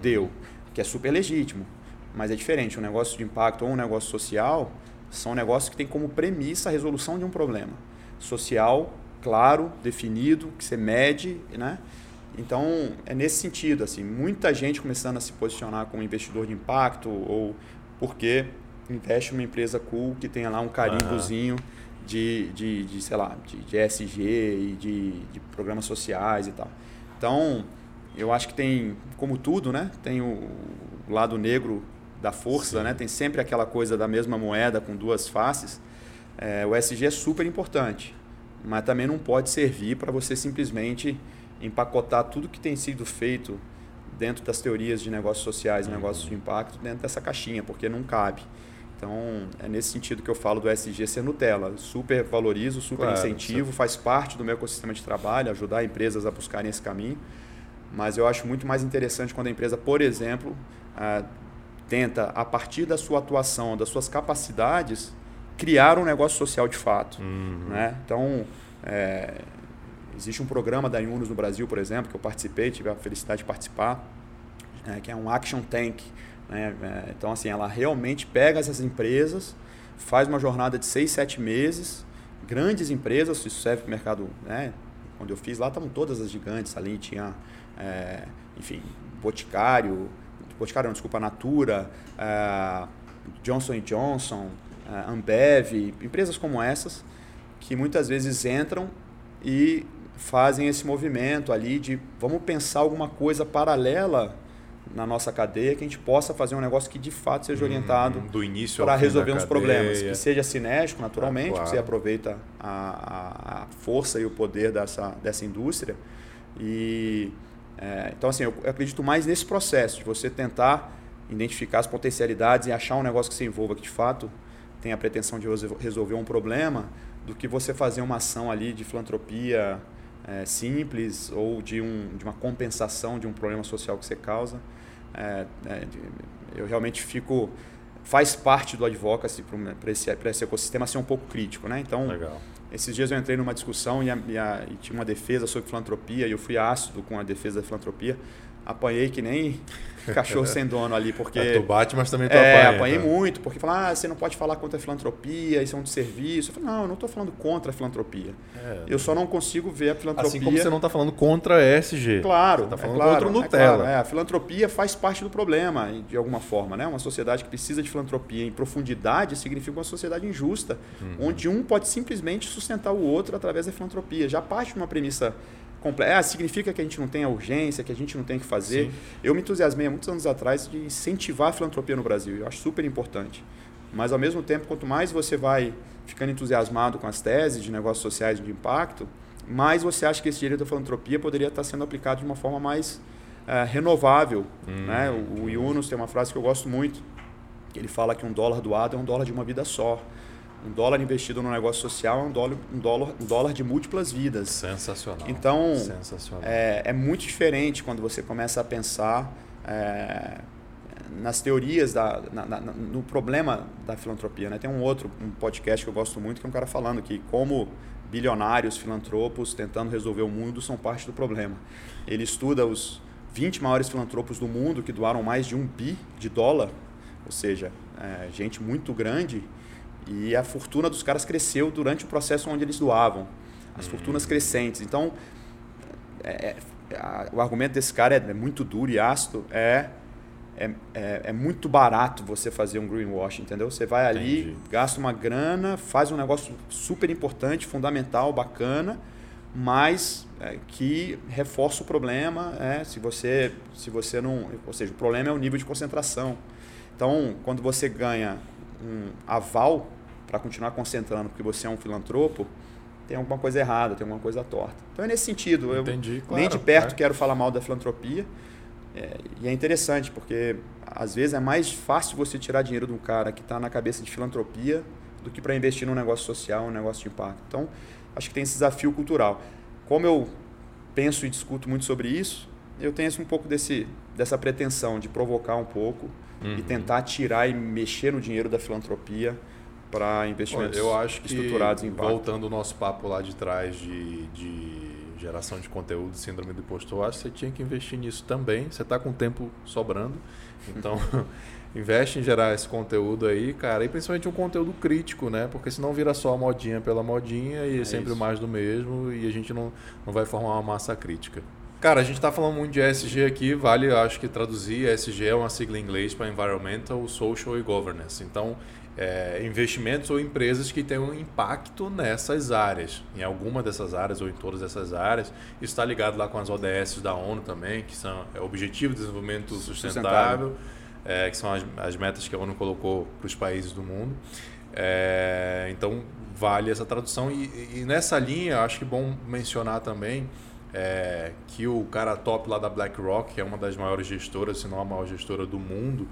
deu, que é super legítimo, mas é diferente. Um negócio de impacto ou um negócio social são negócios que têm como premissa a resolução de um problema social, claro, definido, que você mede, né? Então, é nesse sentido, assim, muita gente começando a se posicionar como investidor de impacto ou porque investe numa empresa cool que tenha lá um carimbozinho de, de, de, sei lá, de, de ESG e de, de programas sociais e tal. Então, eu acho que tem, como tudo, né? Tem o, o lado negro da força, Sim. né? Tem sempre aquela coisa da mesma moeda com duas faces. É, o ESG é super importante, mas também não pode servir para você simplesmente empacotar tudo que tem sido feito dentro das teorias de negócios sociais e negócios de impacto dentro dessa caixinha, porque não cabe. Então, é nesse sentido que eu falo do ESG ser Nutella. Super valorizo, super Claro, incentivo, faz parte do meu ecossistema de trabalho, ajudar empresas a buscarem esse caminho. Mas eu acho muito mais interessante quando a empresa, por exemplo, ah, tenta, a partir da sua atuação, das suas capacidades, criar um negócio social de fato. Uhum. Né? Então, é, existe um programa da Yunus no Brasil, por exemplo, que eu participei, tive a felicidade de participar, é, que é um Action Tank. Né? É, então, assim, ela realmente pega essas empresas, faz uma jornada de seis, sete meses, grandes empresas, isso serve para o mercado, né? quando eu fiz lá estavam todas as gigantes, ali tinha, é, enfim, Boticário, Boticário não, desculpa, Natura, é, Johnson Johnson, é, Ambev, empresas como essas, que muitas vezes entram e fazem esse movimento ali de vamos pensar alguma coisa paralela na nossa cadeia que a gente possa fazer um negócio que de fato seja orientado Uhum. do início para resolver uns cadeia. problemas, que seja cinético naturalmente, Ah, claro. que você aproveita a, a, a força e o poder dessa, dessa indústria. E é, então assim, eu acredito mais nesse processo de você tentar identificar as potencialidades e achar um negócio que se envolva que de fato tem a pretensão de resol- resolver um problema, do que você fazer uma ação ali de filantropia é, simples ou de, um, de uma compensação de um problema social que você causa. É, é, eu realmente fico faz parte do advocacy para esse, esse ecossistema ser um pouco crítico, né? Então, Legal. Esses dias eu entrei numa discussão e, a- e a- e tinha uma defesa sobre filantropia e eu fui ácido com a defesa da filantropia. Apanhei que nem cachorro sem dono ali, porque... É, tu bate, mas também tu É, apanha. apanhei tá? muito, porque falaram, ah, você não pode falar contra a filantropia, isso é um desserviço. Eu falei, não, eu não estou falando contra a filantropia. É. Eu só não consigo ver a filantropia... Assim como você não está falando contra a ESG. Claro, Você tá é falando claro, contra o é Nutella. claro, é, a filantropia faz parte do problema, de alguma forma. Né? Uma sociedade que precisa de filantropia em profundidade significa uma sociedade injusta, Uhum. onde um pode simplesmente sustentar o outro através da filantropia. Já parte de uma premissa completa. Ah, significa que a gente não tem a urgência, que a gente não tem que fazer. Sim. Eu me entusiasmei há muitos anos atrás de incentivar a filantropia no Brasil. Eu acho super importante. Mas, ao mesmo tempo, quanto mais você vai ficando entusiasmado com as teses de negócios sociais de impacto, mas você acha que esse dinheiro da filantropia poderia estar sendo aplicado de uma forma mais é, renovável. Hum. Né? O, o Yunus tem uma frase que eu gosto muito, ele fala que um dólar doado é um dólar de uma vida só. Um dólar investido no negócio social é um dólar, um dólar, um dólar de múltiplas vidas. Sensacional. Então, Sensacional. é, é muito diferente quando você começa a pensar é, nas teorias, da, na, na, no problema da filantropia. Né? Tem um outro um podcast que eu gosto muito, que é um cara falando que como bilionários, filantropos, tentando resolver o mundo, são parte do problema. Ele estuda os 20 maiores filantropos do mundo que doaram mais de um bi de dólar, ou seja, é, gente muito grande, e a fortuna dos caras cresceu durante o processo onde eles doavam. As fortunas crescentes. Então, é, é, a, o argumento desse cara é, é, muito duro e ácido. É, é, é, é muito barato você fazer um greenwash, entendeu? Você vai ali, Entendi. gasta uma grana, faz um negócio super importante, fundamental, bacana, mas é, que reforça o problema. É, se você se você não, ou seja, o problema é o nível de concentração. Então, quando você ganha um aval para continuar concentrando porque você é um filantropo, tem alguma coisa errada, tem alguma coisa torta. Então é nesse sentido. Entendi, eu claro, nem de perto é. quero falar mal da filantropia. É, e é interessante, porque às vezes é mais fácil você tirar dinheiro de um cara que está na cabeça de filantropia do que para investir num negócio social, um negócio de impacto. Então, acho que tem esse desafio cultural. Como eu penso e discuto muito sobre isso, eu tenho um pouco desse, dessa pretensão de provocar um pouco Uhum. e tentar tirar e mexer no dinheiro da filantropia para Olha, investimentos eu acho que, estruturados em voltando ao nosso papo lá de trás de, de geração de conteúdo, síndrome do impostor, eu acho que você tinha que investir nisso também. Você está com tempo sobrando, então investe em gerar esse conteúdo aí, cara, e principalmente um conteúdo crítico, né? Porque senão vira só modinha pela modinha e é, É sempre isso. mais do mesmo e a gente não, não vai formar uma massa crítica. Cara, a gente está falando muito de ESG aqui, vale, acho que traduzir, ESG é uma sigla em inglês para Environmental, Social e Governance. Então, é, investimentos ou empresas que tenham um impacto nessas áreas, em alguma dessas áreas ou em todas essas áreas. Isso está ligado lá com as ODS da ONU também, que são é, Objetivo de Desenvolvimento Sustentável, é, que são as, as metas que a ONU colocou para os países do mundo. É, então, vale essa tradução. E, e nessa linha, acho que é bom mencionar também é, que o cara top lá da BlackRock, que é uma das maiores gestoras, se não a maior gestora do mundo,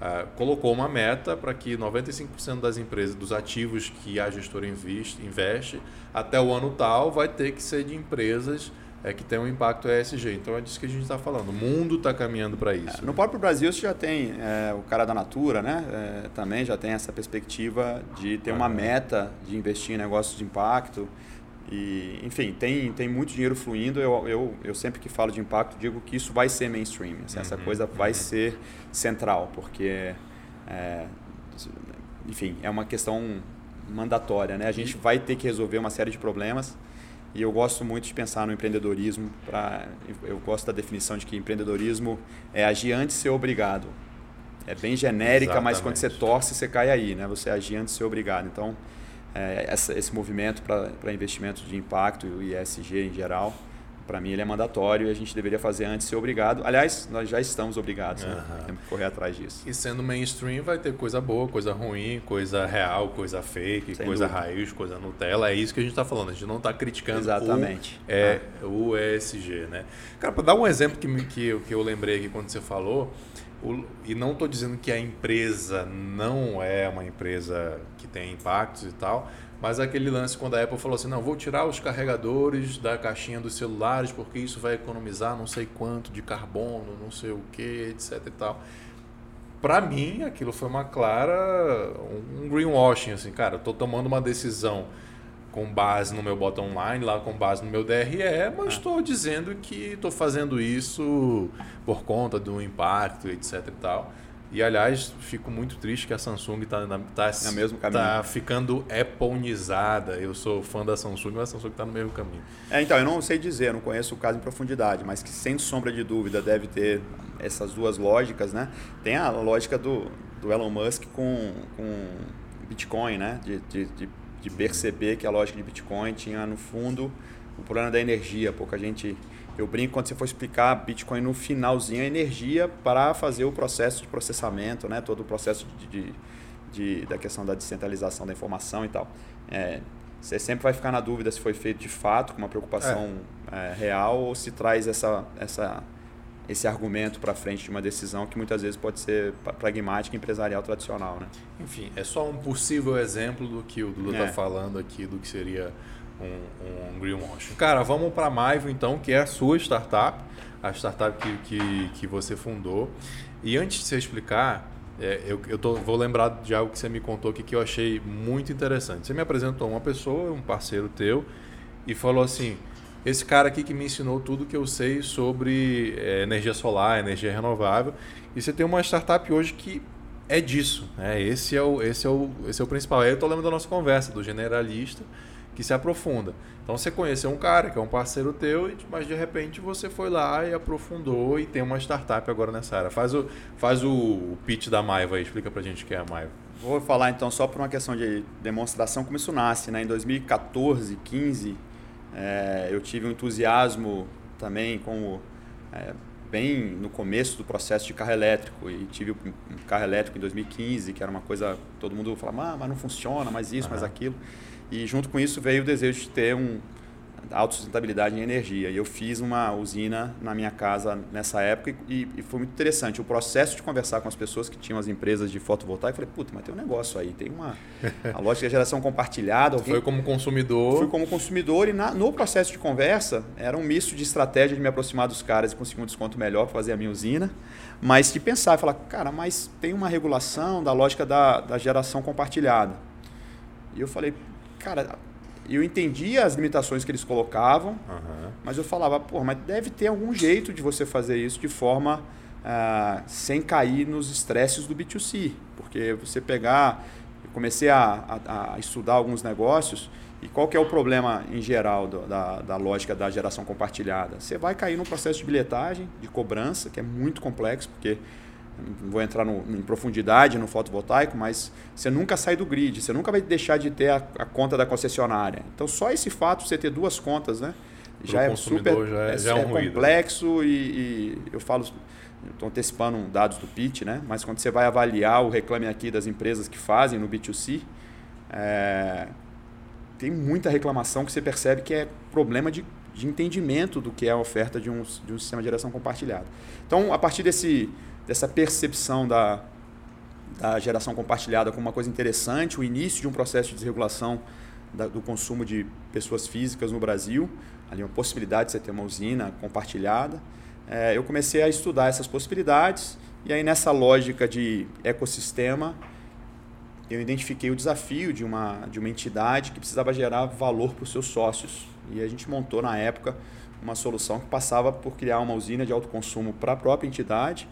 ah, colocou uma meta para que 95% das empresas, dos ativos que a gestora investe, investe, até o ano tal, vai ter que ser de empresas é, que tenham um impacto ESG. Então é disso que a gente está falando. O mundo está caminhando para isso. No próprio Brasil você já tem é, o cara da Natura, né? É, também já tem essa perspectiva de ter uma meta de investir em negócios de impacto. E, enfim, tem, tem muito dinheiro fluindo. Eu, eu, eu sempre que falo de impacto digo que isso vai ser mainstream. assim, Essa Uhum, coisa vai uhum. ser central, porque, é, enfim, é uma questão mandatória. Né? A gente vai ter que resolver uma série de problemas. E eu gosto muito de pensar no empreendedorismo. Pra, eu gosto da definição de que empreendedorismo é agir antes de ser obrigado. É bem genérica, mas quando você Exatamente. torce, você cai aí, né? Você agir antes de ser obrigado. Então, é, essa, esse movimento para investimentos de impacto e ESG em geral, para mim ele é mandatório e a gente deveria fazer antes ser obrigado. Aliás, nós já estamos obrigados, né? Aham. Temos que correr atrás disso. E sendo mainstream, vai ter coisa boa, coisa ruim, coisa real, coisa fake, Sem coisa dúvida. raiz, coisa Nutella. É isso que a gente está falando. A gente não está criticando Exatamente. o, é, o ESG, né? Cara, para dar um exemplo que, me- que, eu- que eu lembrei aqui quando você falou, o- e não estou dizendo que a empresa não é uma empresa tem impactos e tal, mas aquele lance quando a Apple falou assim, não, vou tirar os carregadores da caixinha dos celulares porque isso vai economizar não sei quanto de carbono, não sei o que, etc e tal para mim, aquilo foi uma clara um greenwashing assim, cara, eu tô tomando uma decisão com base no meu bottom line, lá com base no meu DRE, mas estou dizendo que estou fazendo isso por conta do impacto, etc e tal. E aliás, fico muito triste que a Samsung está tá, É tá ficando Appleizada. Eu sou fã da Samsung, mas a Samsung está no mesmo caminho. É, então, eu não sei dizer, não conheço o caso em profundidade, mas que sem sombra de dúvida deve ter essas duas lógicas, né? Tem a lógica do, do Elon Musk com, com Bitcoin, né? De, de, de, de perceber que a lógica de Bitcoin tinha, no fundo, o problema da energia. Pouca gente... Eu brinco quando você for explicar Bitcoin no finalzinho, a energia para fazer o processo de processamento, né? Todo o processo de, de, de- da questão da descentralização da informação e tal. É, você sempre vai ficar na dúvida se foi feito de fato, com uma preocupação é. É, real, ou se traz essa, essa, esse argumento para frente de uma decisão que muitas vezes pode ser pragmática empresarial tradicional. Né? Enfim, é só um possível exemplo do que o Dudu está é. falando aqui, do que seria um, um greenwashing. Cara, vamos para a Maivo então, que é a sua startup, a startup que, que, que você fundou. E antes de você explicar, é, eu, eu tô, vou lembrar de algo que você me contou aqui que eu achei muito interessante. Você me apresentou uma pessoa, um parceiro teu, e falou assim: esse cara aqui que me ensinou tudo que eu sei sobre é, energia solar, energia renovável. E você tem uma startup hoje que é disso. Né? Esse, é o, esse, é o, esse é o principal. Aí eu estou lembrando da nossa conversa, do generalista que se aprofunda. Então você conheceu um cara que é um parceiro teu, mas de repente você foi lá e aprofundou e tem uma startup agora nessa área. Faz o, faz o pitch da Maiva aí, explica pra gente o que é a Maiva. Vou falar então só por uma questão de demonstração como isso nasce. Né? Em 2014, 15, é, eu tive um entusiasmo também como é, bem no começo do processo de carro elétrico e tive um carro elétrico em 2015 que era uma coisa todo mundo falava ah, mas não funciona mais isso uhum. mais aquilo e junto com isso veio o desejo de ter um autossustentabilidade em energia. E eu fiz uma usina na minha casa nessa época e, e, foi muito interessante. O processo de conversar com as pessoas que tinham as empresas de fotovoltaica, eu falei, puta, mas tem um negócio aí, tem uma a lógica de geração compartilhada. Alguém... Foi como consumidor. Fui como consumidor e na, no processo de conversa era um misto de estratégia de me aproximar dos caras e conseguir um desconto melhor para fazer a minha usina, mas de pensar, falar, cara, mas tem uma regulação da lógica da, da geração compartilhada. E eu falei, cara, eu entendia as limitações que eles colocavam, uhum. mas eu falava, pô, mas deve ter algum jeito de você fazer isso de forma uh, sem cair nos estresses do B2C. Porque você pegar, eu comecei a, a, a, estudar alguns negócios e qual que é o problema em geral do, da, da lógica da geração compartilhada? Você vai cair num processo de bilhetagem, de cobrança, que é muito complexo, porque não vou entrar no, em profundidade no fotovoltaico, mas você nunca sai do grid, você nunca vai deixar de ter a, a conta da concessionária. Então, só esse fato de você ter duas contas, né? já é super já é, é, já é, um é complexo e, e, eu falo, estou antecipando dados do pitch, né? mas quando você vai avaliar o reclame aqui das empresas que fazem no B2C, é, tem muita reclamação que você percebe que é problema de, de entendimento do que é a oferta de um, de um sistema de geração compartilhada. Então, a partir desse dessa percepção da, da geração compartilhada como uma coisa interessante, o início de um processo de desregulação da, do consumo de pessoas físicas no Brasil, ali uma possibilidade de você ter uma usina compartilhada. É, eu comecei a estudar essas possibilidades e aí nessa lógica de ecossistema eu identifiquei o desafio de uma, de uma entidade que precisava gerar valor para os seus sócios. E a gente montou na época uma solução que passava por criar uma usina de autoconsumo para a própria entidade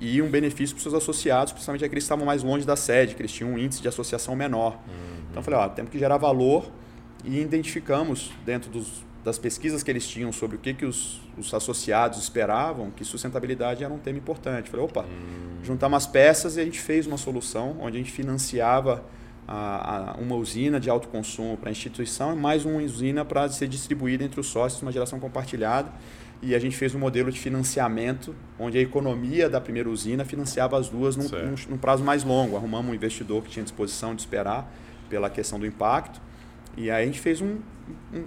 e um benefício para os seus associados, principalmente aqueles que estavam mais longe da sede, que eles tinham um índice de associação menor. Uhum. Então eu falei, ó, temos que gerar valor e identificamos dentro dos, das pesquisas que eles tinham sobre o que, que os, os associados esperavam, que sustentabilidade era um tema importante. falei, opa, uhum. juntamos as peças e a gente fez uma solução onde a gente financiava a, a, uma usina de alto consumo para a instituição e mais uma usina para ser distribuída entre os sócios, uma geração compartilhada e a gente fez um modelo de financiamento onde a economia da primeira usina financiava as duas num, num, num, prazo mais longo. Arrumamos um investidor que tinha disposição de esperar pela questão do impacto e aí a gente fez um, um,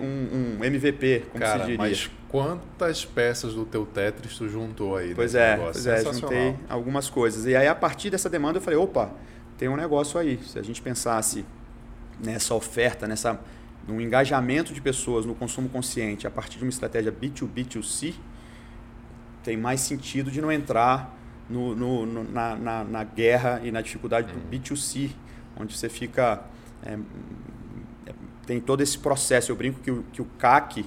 um, um MVP, como Cara, se diria. mas quantas peças do teu Tetris tu juntou aí? Pois é, pois é, juntei algumas coisas. E aí a partir dessa demanda eu falei, opa, tem um negócio aí. Se a gente pensasse nessa oferta, nessa no engajamento de pessoas no consumo consciente a partir de uma estratégia B2B2C, tem mais sentido de não entrar no, no, no na, na, na, guerra e na dificuldade do B2C, onde você fica. É, é, tem todo esse processo. Eu brinco que o, que o CAC,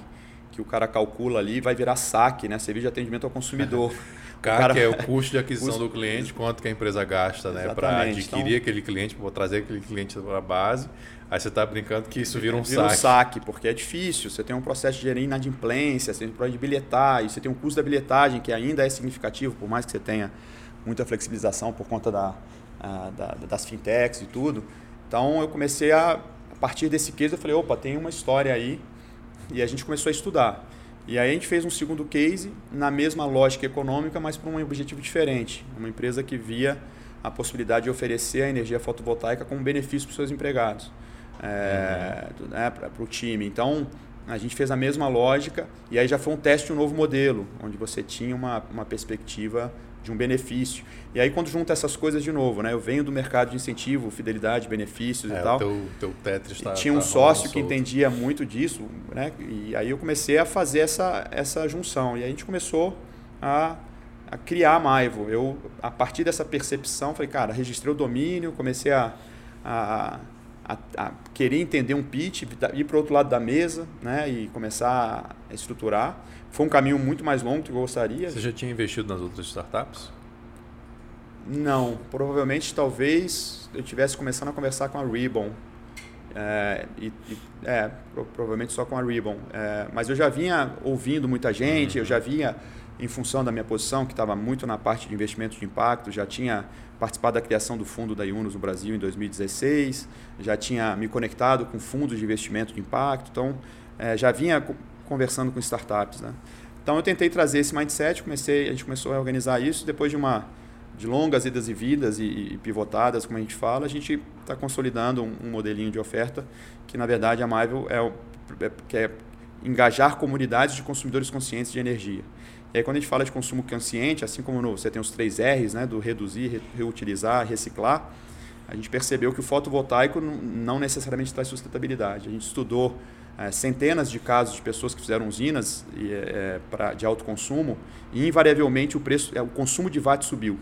que o cara calcula ali, vai virar saque, né? Serviço de atendimento ao consumidor. CAC cara... é o custo de aquisição do cliente, quanto que a empresa gasta né, para adquirir então... aquele cliente, para trazer aquele cliente para a base. Aí você está brincando que isso vira um vira saque. um saque, porque é difícil. Você tem um processo de gerir inadimplência, você tem um processo de bilhetar, e você tem um custo da bilhetagem que ainda é significativo, por mais que você tenha muita flexibilização por conta da, a, da, das fintechs e tudo. Então eu comecei a, a partir desse case, eu falei, opa, tem uma história aí, e a gente começou a estudar. E aí a gente fez um segundo case na mesma lógica econômica, mas para um objetivo diferente. Uma empresa que via a possibilidade de oferecer a energia fotovoltaica como benefício para os seus empregados. é, né, para o time. Então, a gente fez a mesma lógica e aí já foi um teste de um novo modelo, onde você tinha uma, uma perspectiva de um benefício. E aí quando junta essas coisas de novo, né? Eu venho do mercado de incentivo, fidelidade, benefícios é, e tal. O teu, teu Tetris tá, tinha um tá sócio que entendia muito disso, né? E aí eu comecei a fazer essa, essa junção. E aí a gente começou a, a criar a Maivo. Eu, a partir dessa percepção, falei, cara, registrei o domínio, comecei a, a a, a, querer entender um pitch, ir para o outro lado da mesa né, e começar a estruturar. Foi um caminho muito mais longo do que eu gostaria. Você já tinha investido nas outras startups? Não, provavelmente talvez eu tivesse começando a conversar com a Ribbon. É, e, e, é, provavelmente só com a Ribbon. É, mas eu já vinha ouvindo muita gente, uhum. eu já vinha, em função da minha posição, que estava muito na parte de investimento de impacto, já tinha participado da criação do fundo da Yunus no Brasil em 2016, já tinha me conectado com fundos de investimento de impacto, então é, já vinha conversando com startups. Né? Então eu tentei trazer esse mindset, comecei, a gente começou a organizar isso, depois de uma de longas idas e vidas e, e pivotadas, como a gente fala, a gente está consolidando um, um, modelinho de oferta que, na verdade, a Marvel é, o, é, quer engajar comunidades de consumidores conscientes de energia. E aí, quando a gente fala de consumo consciente, assim como no, você tem os três R's, né, do reduzir, reutilizar, reciclar, a gente percebeu que o fotovoltaico não necessariamente traz sustentabilidade. A gente estudou é, centenas de casos de pessoas que fizeram usinas é, pra, de alto consumo e, invariavelmente, o, preço, é, o consumo de watt subiu.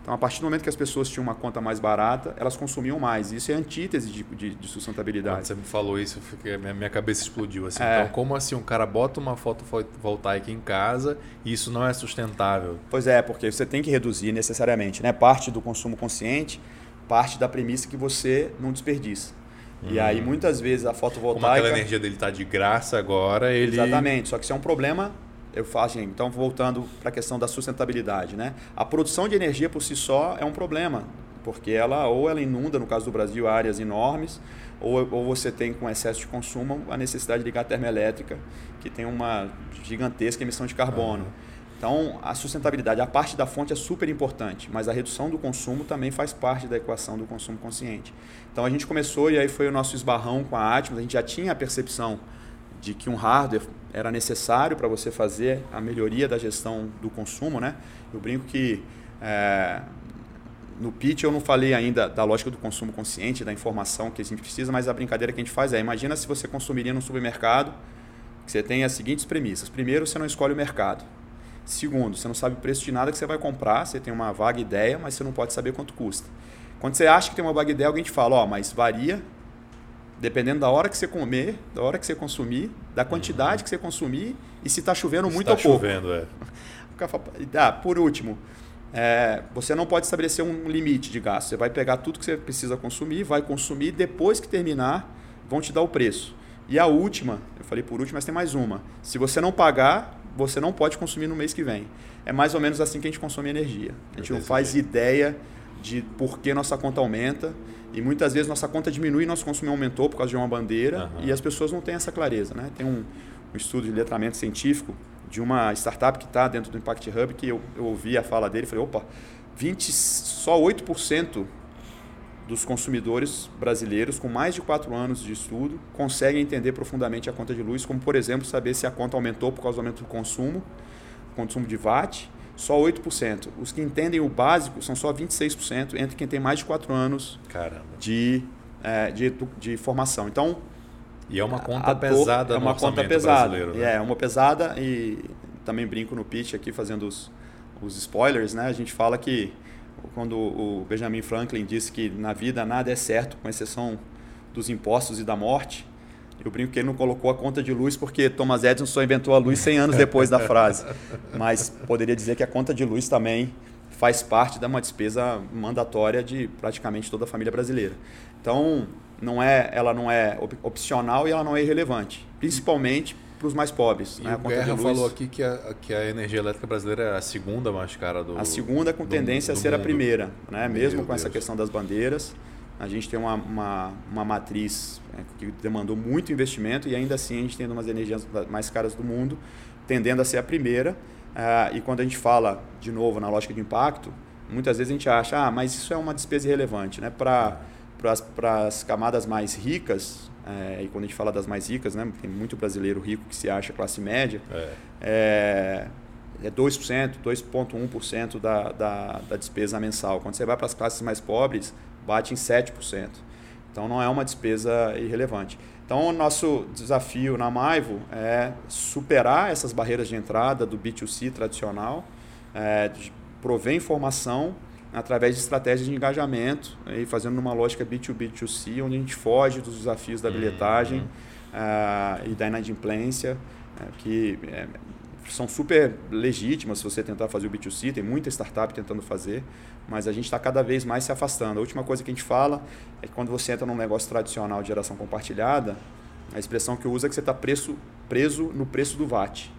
Então, a partir do momento que as pessoas tinham uma conta mais barata, elas consumiam mais. Isso é antítese de, de, de sustentabilidade. Quando você me falou isso, fiquei, minha, minha cabeça explodiu. Assim. É. Então, como assim um cara bota uma fotovoltaica em casa e isso não é sustentável? Pois é, porque você tem que reduzir necessariamente. Né? Parte do consumo consciente, parte da premissa que você não desperdiça. E aí, hum. muitas vezes, a fotovoltaica... Como aquela energia dele está de graça agora, ele... Exatamente. Só que isso é um problema eu faço, assim, então voltando para a questão da sustentabilidade, né? A produção de energia por si só é um problema, porque ela ou ela inunda, no caso do Brasil, áreas enormes, ou, ou você tem com excesso de consumo a necessidade de ligar a termoelétrica, que tem uma gigantesca emissão de carbono. Então, a sustentabilidade, a parte da fonte é super importante, mas a redução do consumo também faz parte da equação do consumo consciente. Então, a gente começou e aí foi o nosso esbarrão com a Atmos, a gente já tinha a percepção de que um hardware era necessário para você fazer a melhoria da gestão do consumo, né? Eu brinco que é, no pitch eu não falei ainda da lógica do consumo consciente, da informação que a gente precisa, mas a brincadeira que a gente faz é, imagina se você consumiria num supermercado, que você tem as seguintes premissas. Primeiro, você não escolhe o mercado. Segundo, você não sabe o preço de nada que você vai comprar, você tem uma vaga ideia, mas você não pode saber quanto custa. Quando você acha que tem uma vaga ideia, alguém te fala, ó, oh, mas varia dependendo da hora que você comer, da hora que você consumir, da quantidade uhum. que você consumir e se está chovendo se muito tá ou pouco. chovendo, é. Ah, por último, é, você não pode estabelecer um limite de gasto. Você vai pegar tudo que você precisa consumir, vai consumir, depois que terminar, vão te dar o preço. E a última, eu falei por último, mas tem mais uma. Se você não pagar, você não pode consumir no mês que vem. É mais ou menos assim que a gente consome energia. A gente não faz ideia de por que nossa conta aumenta e muitas vezes nossa conta diminui e nosso consumo aumentou por causa de uma bandeira uhum. e as pessoas não têm essa clareza. Né? Tem um, um estudo de letramento científico de uma startup que está dentro do Impact Hub que eu, eu ouvi a fala dele e falei, opa, 20, só 8% dos consumidores brasileiros com mais de 4 anos de estudo conseguem entender profundamente a conta de luz, como por exemplo saber se a conta aumentou por causa do aumento do consumo, consumo de watt, só 8%. Os que entendem o básico são só 26%, entre quem tem mais de 4 anos de, é, de, de formação. Então. E é uma conta pesada, É uma conta pesada. Né? É, é uma pesada e também brinco no pitch aqui fazendo os, os spoilers, né? A gente fala que quando o Benjamin Franklin disse que na vida nada é certo, com exceção dos impostos e da morte, eu brinco que ele não colocou a conta de luz porque Thomas Edison só inventou a luz 100 anos depois da frase. Mas poderia dizer que a conta de luz também faz parte de uma despesa mandatória de praticamente toda a família brasileira. Então, não é, ela não é opcional e ela não é irrelevante, principalmente para os mais pobres. E né? o Guerra falou aqui que a, que a energia elétrica brasileira é a segunda mais cara do A segunda com tendência do, do a ser mundo. a primeira, né? mesmo Meu com Deus. essa questão das bandeiras. A gente tem uma, uma, uma matriz é, que demandou muito investimento e ainda assim a gente tem umas energias mais caras do mundo, tendendo a ser a primeira. Uh, e quando a gente fala, de novo, na lógica de impacto, muitas vezes a gente acha, ah, mas isso é uma despesa irrelevante. Né? Para as camadas mais ricas, é, e quando a gente fala das mais ricas, né, tem muito brasileiro rico que se acha classe média, é, é, é 2%, 2,1% da, da, da despesa mensal. Quando você vai para as classes mais pobres, bate em 7%. Então não é uma despesa irrelevante. Então o nosso desafio na Maivo é superar essas barreiras de entrada do B2C tradicional, é, prover informação através de estratégias de engajamento e fazendo uma lógica B2B2C, onde a gente foge dos desafios da bilhetagem uhum. uh, e da inadimplência, uh, que é, são super legítimas se você tentar fazer o B2C, tem muita startup tentando fazer, mas a gente está cada vez mais se afastando. A última coisa que a gente fala é que quando você entra num negócio tradicional de geração compartilhada, a expressão que eu uso é que você está preso no preço do VAT.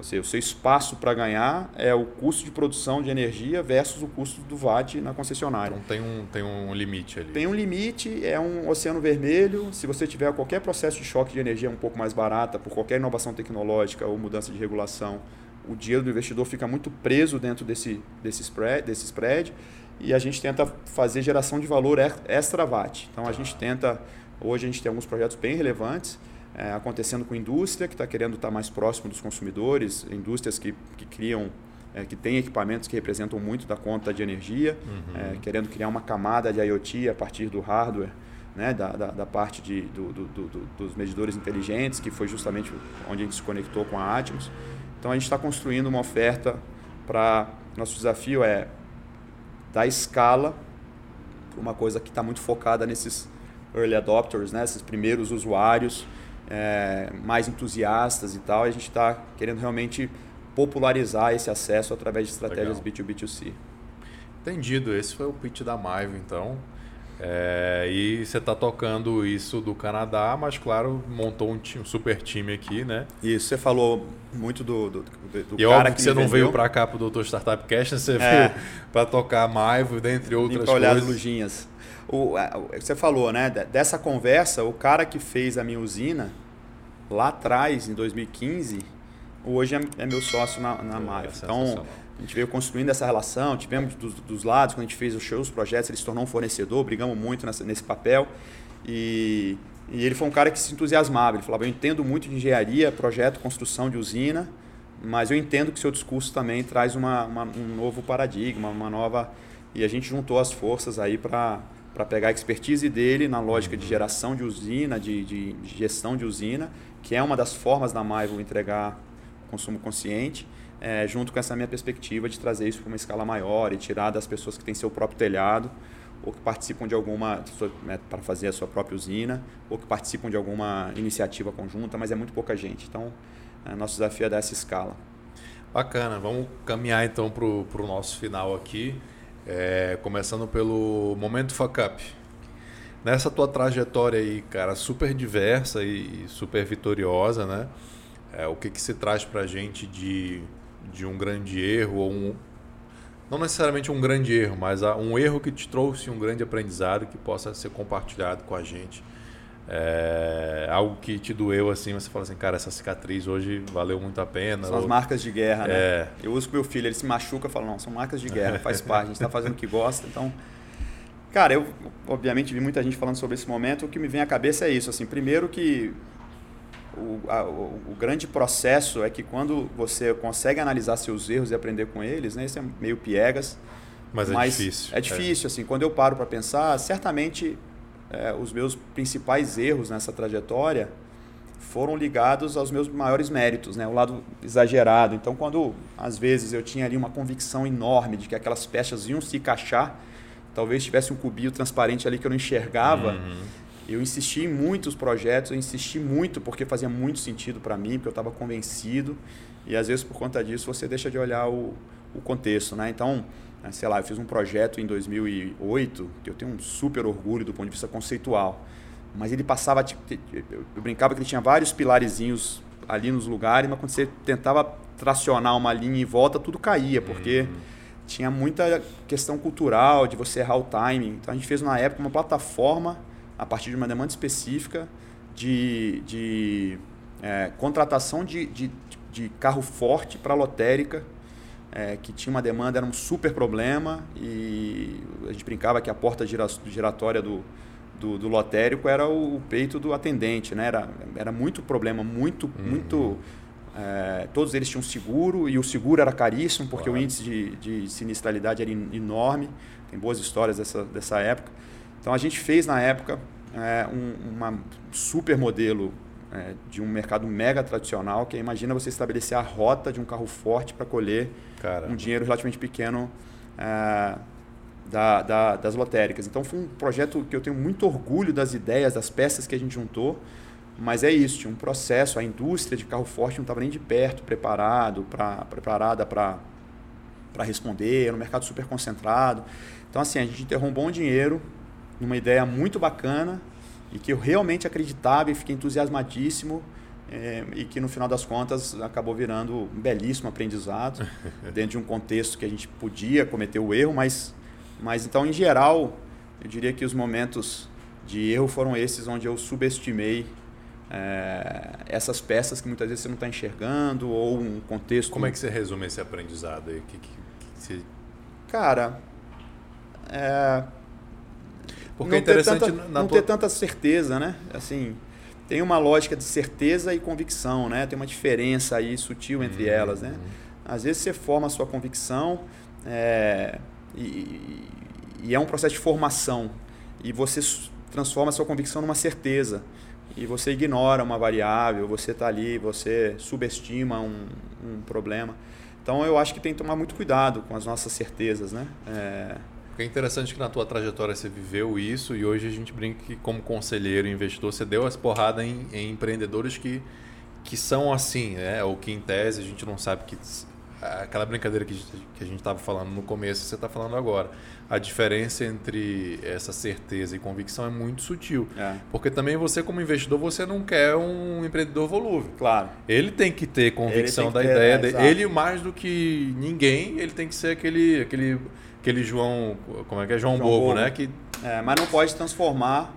Ou seja, o seu espaço para ganhar é o custo de produção de energia versus o custo do VAT na concessionária. Então tem um, tem um limite ali. Tem um limite, é um oceano vermelho. Se você tiver qualquer processo de choque de energia um pouco mais barata, por qualquer inovação tecnológica ou mudança de regulação, o dinheiro do investidor fica muito preso dentro desse, desse, spread, desse spread e a gente tenta fazer geração de valor extra VAT. Então a gente tenta, hoje a gente tem alguns projetos bem relevantes é, acontecendo com indústria que está querendo estar tá mais próximo dos consumidores, indústrias que, que criam, é, que têm equipamentos que representam muito da conta de energia, uhum. é, querendo criar uma camada de IoT a partir do hardware, né, da, da, da parte de, do, do, do, dos medidores inteligentes, que foi justamente onde a gente se conectou com a Atmos. Então a gente está construindo uma oferta para. Nosso desafio é dar escala uma coisa que está muito focada nesses early adopters, né, esses primeiros usuários é, mais entusiastas e tal. E a gente está querendo realmente popularizar esse acesso através de estratégias Legal. B2B2C. Entendido. Esse foi o pitch da Maivo, então. É, e você está tocando isso do Canadá, mas claro, montou um, time, um, super time aqui, né? Isso, você falou muito do, do, do e cara que, que você não veio para cá para o Dr. Startup Cash, você é. veio para tocar Maivo, dentre outras coisas. olhar as lujinhas. O, você falou, né? Dessa conversa, o cara que fez a minha usina lá atrás, em 2015, hoje é, é meu sócio na, na Maio. É então, a gente veio construindo essa relação, tivemos dos, dos, lados, quando a gente fez os shows, os projetos, ele se tornou um fornecedor, brigamos muito nessa, nesse papel. E, e ele foi um cara que se entusiasmava. Ele falava: Eu entendo muito de engenharia, projeto, construção de usina, mas eu entendo que seu discurso também traz uma, uma um novo paradigma, uma nova. E a gente juntou as forças aí para para pegar a expertise dele na lógica de geração de usina, de, de, gestão de usina, que é uma das formas da Maivo entregar consumo consciente, é, junto com essa minha perspectiva de trazer isso para uma escala maior e tirar das pessoas que têm seu próprio telhado ou que participam de alguma né, para fazer a sua própria usina ou que participam de alguma iniciativa conjunta, mas é muito pouca gente. Então, é, nosso desafio é dessa escala. Bacana, vamos caminhar então para o nosso final aqui. É, começando pelo momento fuck up. Nessa tua trajetória aí, cara, super diversa e super vitoriosa, né? É, o que que se traz pra gente de, de um grande erro ou um não necessariamente um grande erro, mas um erro que te trouxe um grande aprendizado que possa ser compartilhado com a gente é, algo que te doeu assim, você fala assim, cara, essa cicatriz hoje valeu muito a pena. São ou... as marcas de guerra, né? É... Eu uso com meu filho, ele se machuca, eu falo, não, são marcas de guerra, faz parte, a gente está fazendo o que gosta, então. Cara, eu obviamente vi muita gente falando sobre esse momento, o que me vem à cabeça é isso, assim, primeiro que o, a, o, o, grande processo é que quando você consegue analisar seus erros e aprender com eles, né, isso é meio piegas. Mas, é mas é difícil. É difícil, é. assim, quando eu paro para pensar, certamente é, os meus principais erros nessa trajetória foram ligados aos meus maiores méritos, né? o lado exagerado. Então, quando às vezes eu tinha ali uma convicção enorme de que aquelas peças iam se encaixar, talvez tivesse um cubinho transparente ali que eu não enxergava, uhum. eu insisti em muitos projetos, eu insisti muito porque fazia muito sentido para mim, porque eu estava convencido, e às vezes por conta disso você deixa de olhar o, o contexto. Né? Então, sei lá, eu fiz um projeto em 2008 que eu tenho um super orgulho do ponto de vista conceitual. Mas ele passava, eu brincava que ele tinha vários pilarezinhos ali nos lugares, mas quando você tentava tracionar uma linha em volta, tudo caía, porque uhum. tinha muita questão cultural de você errar o timing. Então a gente fez na época uma plataforma a partir de uma demanda específica de, de é, contratação de, de, de carro forte para lotérica é, que tinha uma demanda, era um super problema e a gente brincava que a porta giratória do, do, do lotérico era o, o, peito do atendente, né? Era, era muito problema, muito, uhum. muito... É, todos eles tinham seguro e o seguro era caríssimo porque claro. o índice de, de sinistralidade era enorme. Tem boas histórias dessa, dessa época. Então a gente fez na época é, um uma super modelo é, de um mercado mega tradicional, que é, imagina você estabelecer a rota de um carro forte para colher Um dinheiro relativamente pequeno é, da, da, das lotéricas. Então foi um projeto que eu tenho muito orgulho das ideias, das peças que a gente juntou, mas é isso, tinha um processo, a indústria de carro forte não estava nem de perto preparado pra, preparada para responder, era um mercado super concentrado. Então assim, a gente enterrou um dinheiro numa ideia muito bacana e que eu realmente acreditava e fiquei entusiasmadíssimo é, e que no final das contas acabou virando um belíssimo aprendizado dentro de um contexto que a gente podia cometer o erro, mas, mas então em geral eu diria que os momentos de erro foram esses onde eu subestimei é, essas peças que muitas vezes você não está enxergando ou um contexto. Como é que você resume esse aprendizado aí? Que, que, que você... Cara, é, porque não é interessante ter tanta, não tua... ter tanta certeza, né? Assim, tem uma lógica de certeza e convicção, né? Tem uma diferença aí sutil entre uhum. elas, né? Às vezes você forma a sua convicção é, e, e, é um processo de formação e você transforma a sua convicção numa certeza e você ignora uma variável, você está ali, você subestima um, um, problema. Então eu acho que tem que tomar muito cuidado com as nossas certezas, né? É, é interessante que na tua trajetória você viveu isso e hoje a gente brinca que como conselheiro e investidor você deu as porradas em, em, empreendedores que, que são assim, né? Ou que em tese a gente não sabe que aquela brincadeira que, que a gente estava falando no começo você está falando agora. A diferença entre essa certeza e convicção é muito sutil. É. Porque também você, como investidor, você não quer um empreendedor volúvel. Claro. Ele tem que ter convicção da ter, ideia é, dele. Ele, mais do que ninguém, ele tem que ser aquele, aquele aquele João, como é que é? João, João Bobo, Bobo, né? Que... É, mas não pode transformar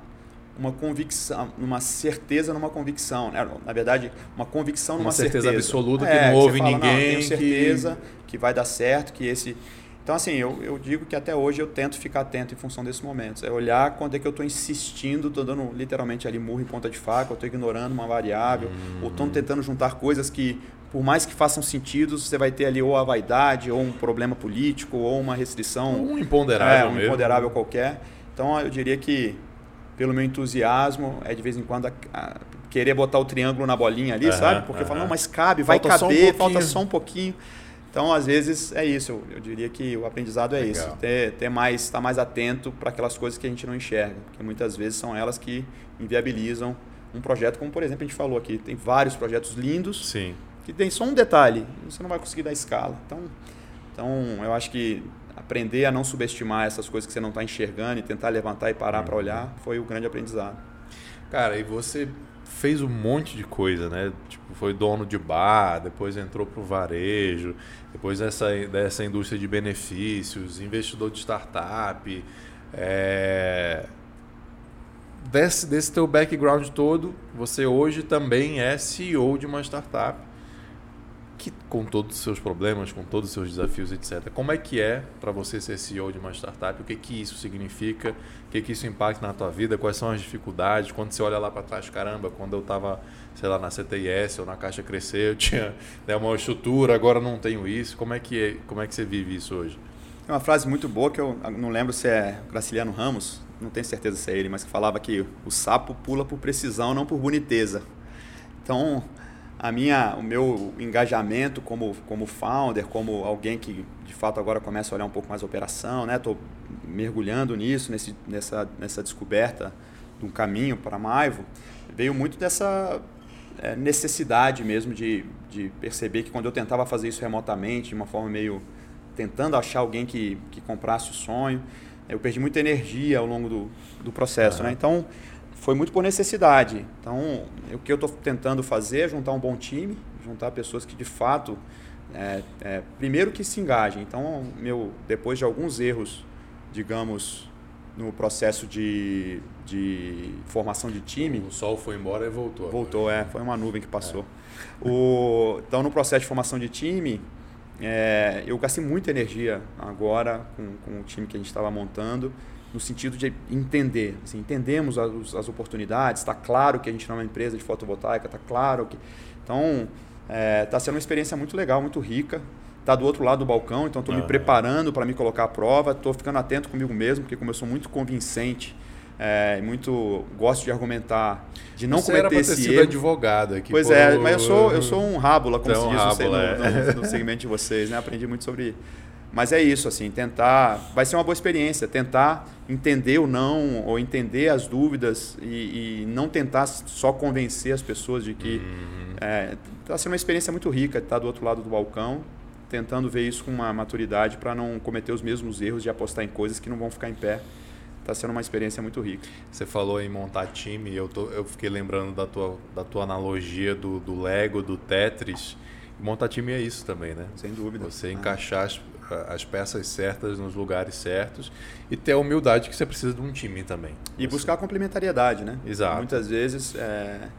uma convicção, numa certeza numa convicção. Né? Na verdade, uma convicção numa uma certeza. certeza absoluta é, que não houve fala, ninguém. Não, tenho certeza que... que vai dar certo, que esse. Então, assim, eu, eu digo que até hoje eu tento ficar atento em função desses momentos. É olhar quando é que eu estou insistindo, estou dando literalmente ali murro em ponta de faca, ou estou ignorando uma variável, hum. ou estou tentando juntar coisas que por mais que façam sentido, você vai ter ali ou a vaidade, ou um problema político, ou uma restrição. Um imponderável. É, um mesmo. imponderável qualquer. Então eu diria que, pelo meu entusiasmo, é de vez em quando a, a, querer botar o triângulo na bolinha ali, sabe? Porque fala, não, mas cabe, vai falta caber, um falta só um pouquinho. Então, às vezes, é isso. Eu, eu diria que o aprendizado é Legal. isso. Ter, ter mais, estar mais atento para aquelas coisas que a gente não enxerga. Porque muitas vezes são elas que inviabilizam um projeto, como por exemplo a gente falou aqui. Tem vários projetos lindos. Sim que tem só um detalhe, você não vai conseguir dar escala. Então, então eu acho que aprender a não subestimar essas coisas que você não está enxergando e tentar levantar e parar uhum. para olhar foi o grande aprendizado. Cara, e você fez um monte de coisa, né? Tipo, foi dono de bar, depois entrou para o varejo, depois dessa, dessa indústria de benefícios, investidor de startup. É... Desse, desse teu background todo, você hoje também é CEO de uma startup que com todos os seus problemas, com todos os seus desafios, etc. Como é que é para você ser CEO de uma startup? O que que isso significa? O que que isso impacta na tua vida? Quais são as dificuldades? Quando você olha lá para trás, caramba, quando eu estava, sei lá, na CTIS ou na Caixa Crescer, eu tinha né, uma estrutura, agora não tenho isso. Como é que é, como é que você vive isso hoje? É uma frase muito boa que eu não lembro se é Graciliano Ramos, não tenho certeza se é ele, mas que falava que o sapo pula por precisão, não por boniteza. Então, a minha, o meu engajamento como, como founder, como alguém que de fato agora começa a olhar um pouco mais a operação, né? Estou mergulhando nisso, nesse, nessa, nessa descoberta de um caminho para Maivo, veio muito dessa é, necessidade mesmo de, de perceber que quando eu tentava fazer isso remotamente, de uma forma meio tentando achar alguém que, que comprasse o sonho, eu perdi muita energia ao longo do, do processo, uhum. né? Então, foi muito por necessidade. Então, o que eu estou tentando fazer é juntar um bom time, juntar pessoas que de fato, é, é, primeiro que se engajem. Então, meu, depois de alguns erros, digamos, no processo de, de formação de time. O sol foi embora e voltou. Voltou, é, foi uma nuvem que passou. É. O, então, no processo de formação de time, é, eu gastei muita energia agora com, com o time que a gente estava montando no sentido de entender. Assim, entendemos as, as oportunidades, está claro que a gente não é uma empresa de fotovoltaica, está claro que. Então, está é, tá sendo uma experiência muito legal, muito rica. Está do outro lado do balcão, então estou me preparando para me colocar à prova, estou ficando atento comigo mesmo, porque como eu sou muito convincente, é, muito gosto de argumentar, de não Você cometer era pra esse ter sido erro. advogado aqui. Pois pô, é, mas eu sou, eu sou um rábula, como Então, se diz no, rábula, no, é. no, no segmento de vocês, né? Aprendi muito sobre mas é isso, assim, tentar. Vai ser uma boa experiência, tentar entender o não, ou entender as dúvidas e, e não tentar só convencer as pessoas de que. Está Uhum. é, sendo uma experiência muito rica estar do outro lado do balcão, tentando ver isso com uma maturidade para não cometer os mesmos erros de apostar em coisas que não vão ficar em pé. Está sendo uma experiência muito rica. Você falou em montar time, eu, tô, eu fiquei lembrando da tua, da tua analogia do, do Lego, do Tetris. Montar time é isso também, né? Sem dúvida. Você Ah. encaixar as, as peças certas nos lugares certos e ter a humildade que você precisa de um time também. E Você- buscar complementariedade, né? Exato. Muitas vezes, é,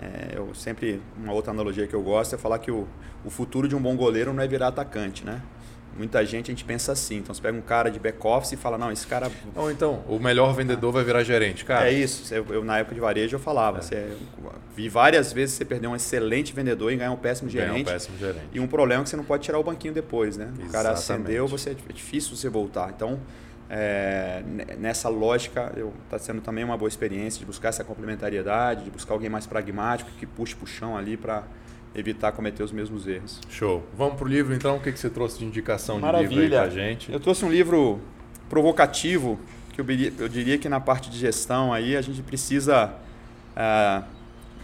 é, eu sempre, uma outra analogia que eu gosto é falar que o, o futuro de um bom goleiro não é virar atacante, né? Muita gente a gente pensa assim. Então você pega um cara de back-office e fala, não, esse cara Ou então, o melhor vendedor vai virar gerente, cara. é isso. Eu, eu, na época de varejo eu falava. É. Você, vi várias vezes você perder um excelente vendedor e ganhar um péssimo gerente. um péssimo gerente. E um problema é que você não pode tirar o banquinho depois, né? O cara Exatamente. acendeu, você, é difícil você voltar. Então, é, ne- nessa lógica, está sendo também uma boa experiência de buscar essa complementariedade, de buscar alguém mais pragmático, que puxe para o chão ali para evitar cometer os mesmos erros. Show. Vamos pro livro então? O que, que você trouxe de indicação de livro aí Maravilha. pra gente? Eu trouxe um livro provocativo, que eu diria, eu diria que na parte de gestão aí a gente precisa, ah,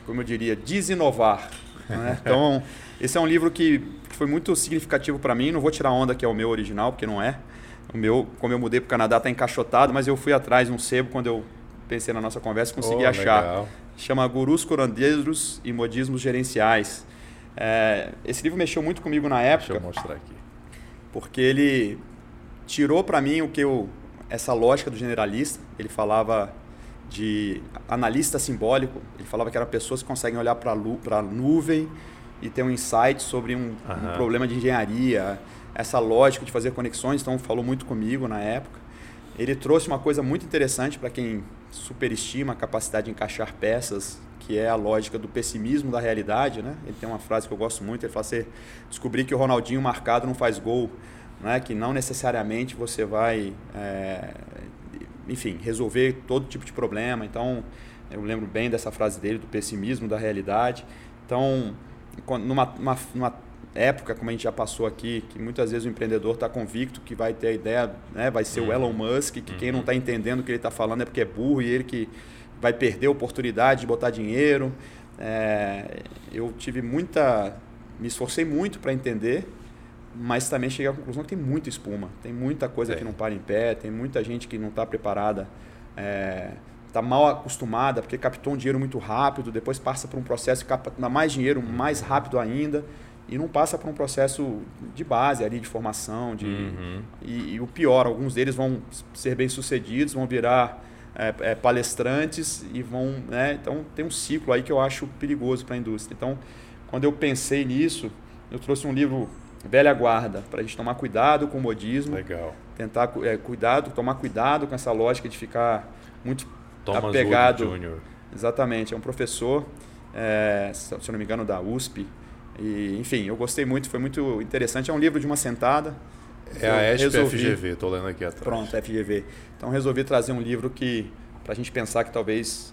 como eu diria, desinovar. né? Então, esse é um livro que, foi muito significativo para mim. Não vou tirar onda que é o meu original, porque não é. O meu, como eu mudei para o Canadá, está encaixotado, mas eu fui atrás de um sebo quando eu pensei na nossa conversa e consegui Oh, achar legal. chama Gurus Curandeiros e Modismos Gerenciais. É, esse livro mexeu muito comigo na época Deixa eu mostrar aqui. porque ele tirou para mim o que eu essa lógica do generalista. Ele falava de analista simbólico. Ele falava que eram pessoas que conseguem olhar para a nuvem e ter um insight sobre um, um problema de engenharia. Essa lógica de fazer conexões, então falou muito comigo na época. Ele trouxe uma coisa muito interessante para quem superestima a capacidade de encaixar peças, que é a lógica do pessimismo da realidade. Né? Ele tem uma frase que eu gosto muito, ele fala assim, descobrir que o Ronaldinho marcado não faz gol, né? que não necessariamente você vai, é, enfim, resolver todo tipo de problema. Então, eu lembro bem dessa frase dele, do pessimismo da realidade. Então, numa, numa, numa época, como a gente já passou aqui, que muitas vezes o empreendedor está convicto que vai ter a ideia, né, vai ser o Elon Musk, que quem não está entendendo o que ele está falando é porque é burro e ele que vai perder a oportunidade de botar dinheiro. É, eu tive muita, me esforcei muito para entender, mas também cheguei à conclusão que tem muita espuma, tem muita coisa Tem. que não para em pé, tem muita gente que não está preparada, está mal acostumada porque captou um dinheiro muito rápido, depois passa por um processo que capta mais dinheiro mais rápido ainda e não passa por um processo de base ali de formação, de Uhum. e, e o pior, alguns deles vão ser bem sucedidos, vão virar é, é, palestrantes e vão, né? Então tem um ciclo aí que eu acho perigoso para a indústria. Então, quando eu pensei nisso, eu trouxe um livro velha guarda para a gente tomar cuidado com o modismo, Legal. tentar é, cuidado, tomar cuidado com essa lógica de ficar muito Thomas apegado. Wood Jr. Exatamente, é um professor, é, se eu não me engano, da USP. E, enfim, eu gostei muito, foi muito interessante. É um livro de uma sentada. É a ESP resolvi- FGV, tô lendo aqui atrás. Pronto, FGV. Então resolvi trazer um livro que para a gente pensar que talvez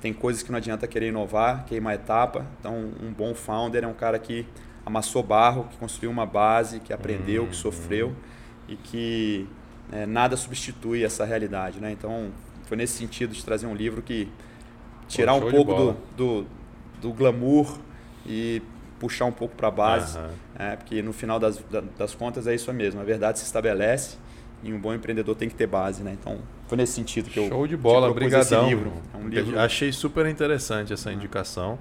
tem coisas que não adianta querer inovar, queimar etapa. Então um bom founder é um cara que amassou barro, que construiu uma base, que aprendeu, Uhum. que sofreu e que é, nada substitui essa realidade, né? Então foi nesse sentido de trazer um livro que tirar show um pouco do, do, do glamour e puxar um pouco para a base. Aham. É, porque no final das, da- das contas é isso mesmo. A verdade se estabelece e um bom empreendedor tem que ter base, né? Então, foi nesse sentido que eu Show de bola, livro. É um livro Achei super interessante essa indicação.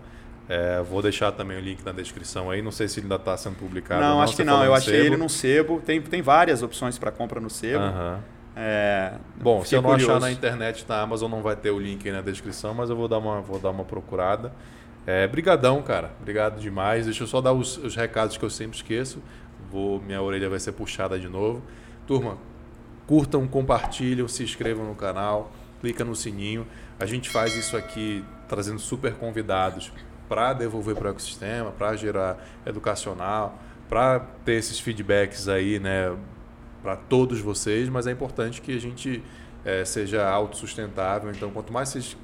É, vou deixar também o link na descrição aí. Não sei se ele ainda está sendo publicado. ou Não, acho que não. Eu achei sebo. ele no sebo. Tem, tem várias opções para compra no sebo. Aham. É, Bom, se eu não achar curioso. na internet, na Amazon não vai ter o link aí na descrição, mas eu vou dar uma, vou dar uma procurada. É, brigadão, cara. Obrigado demais. Deixa eu só dar os, os recados que eu sempre esqueço. Vou, minha orelha vai ser puxada de novo. Turma, curtam, compartilham, se inscrevam no canal, clica no sininho. A gente faz isso aqui trazendo super convidados para devolver para o ecossistema, para gerar educacional, para ter esses feedbacks aí, né, para todos vocês, mas é importante que a gente é, seja autossustentável. Então, quanto mais vocês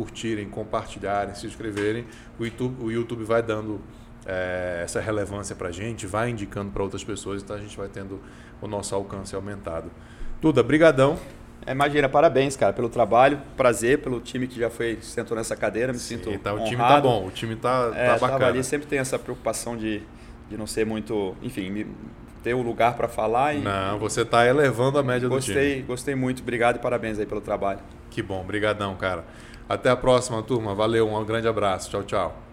curtirem, compartilharem, se inscreverem, o YouTube, o YouTube vai dando é, essa relevância para a gente, vai indicando para outras pessoas, então a gente vai tendo o nosso alcance aumentado. Duda, brigadão. É, imagina, parabéns, cara, pelo trabalho, prazer pelo time que já foi sentou nessa cadeira, me Sim, sinto tá, O time tá bom, o time tá, é, tá bacana. ali, sempre tem essa preocupação de, de não ser muito, enfim, ter o um lugar para falar. E, não, você tá elevando a média gostei, do time. Gostei muito, obrigado e parabéns aí pelo trabalho. Que bom, brigadão, cara. Até a próxima, turma. Valeu, um grande abraço. Tchau, tchau.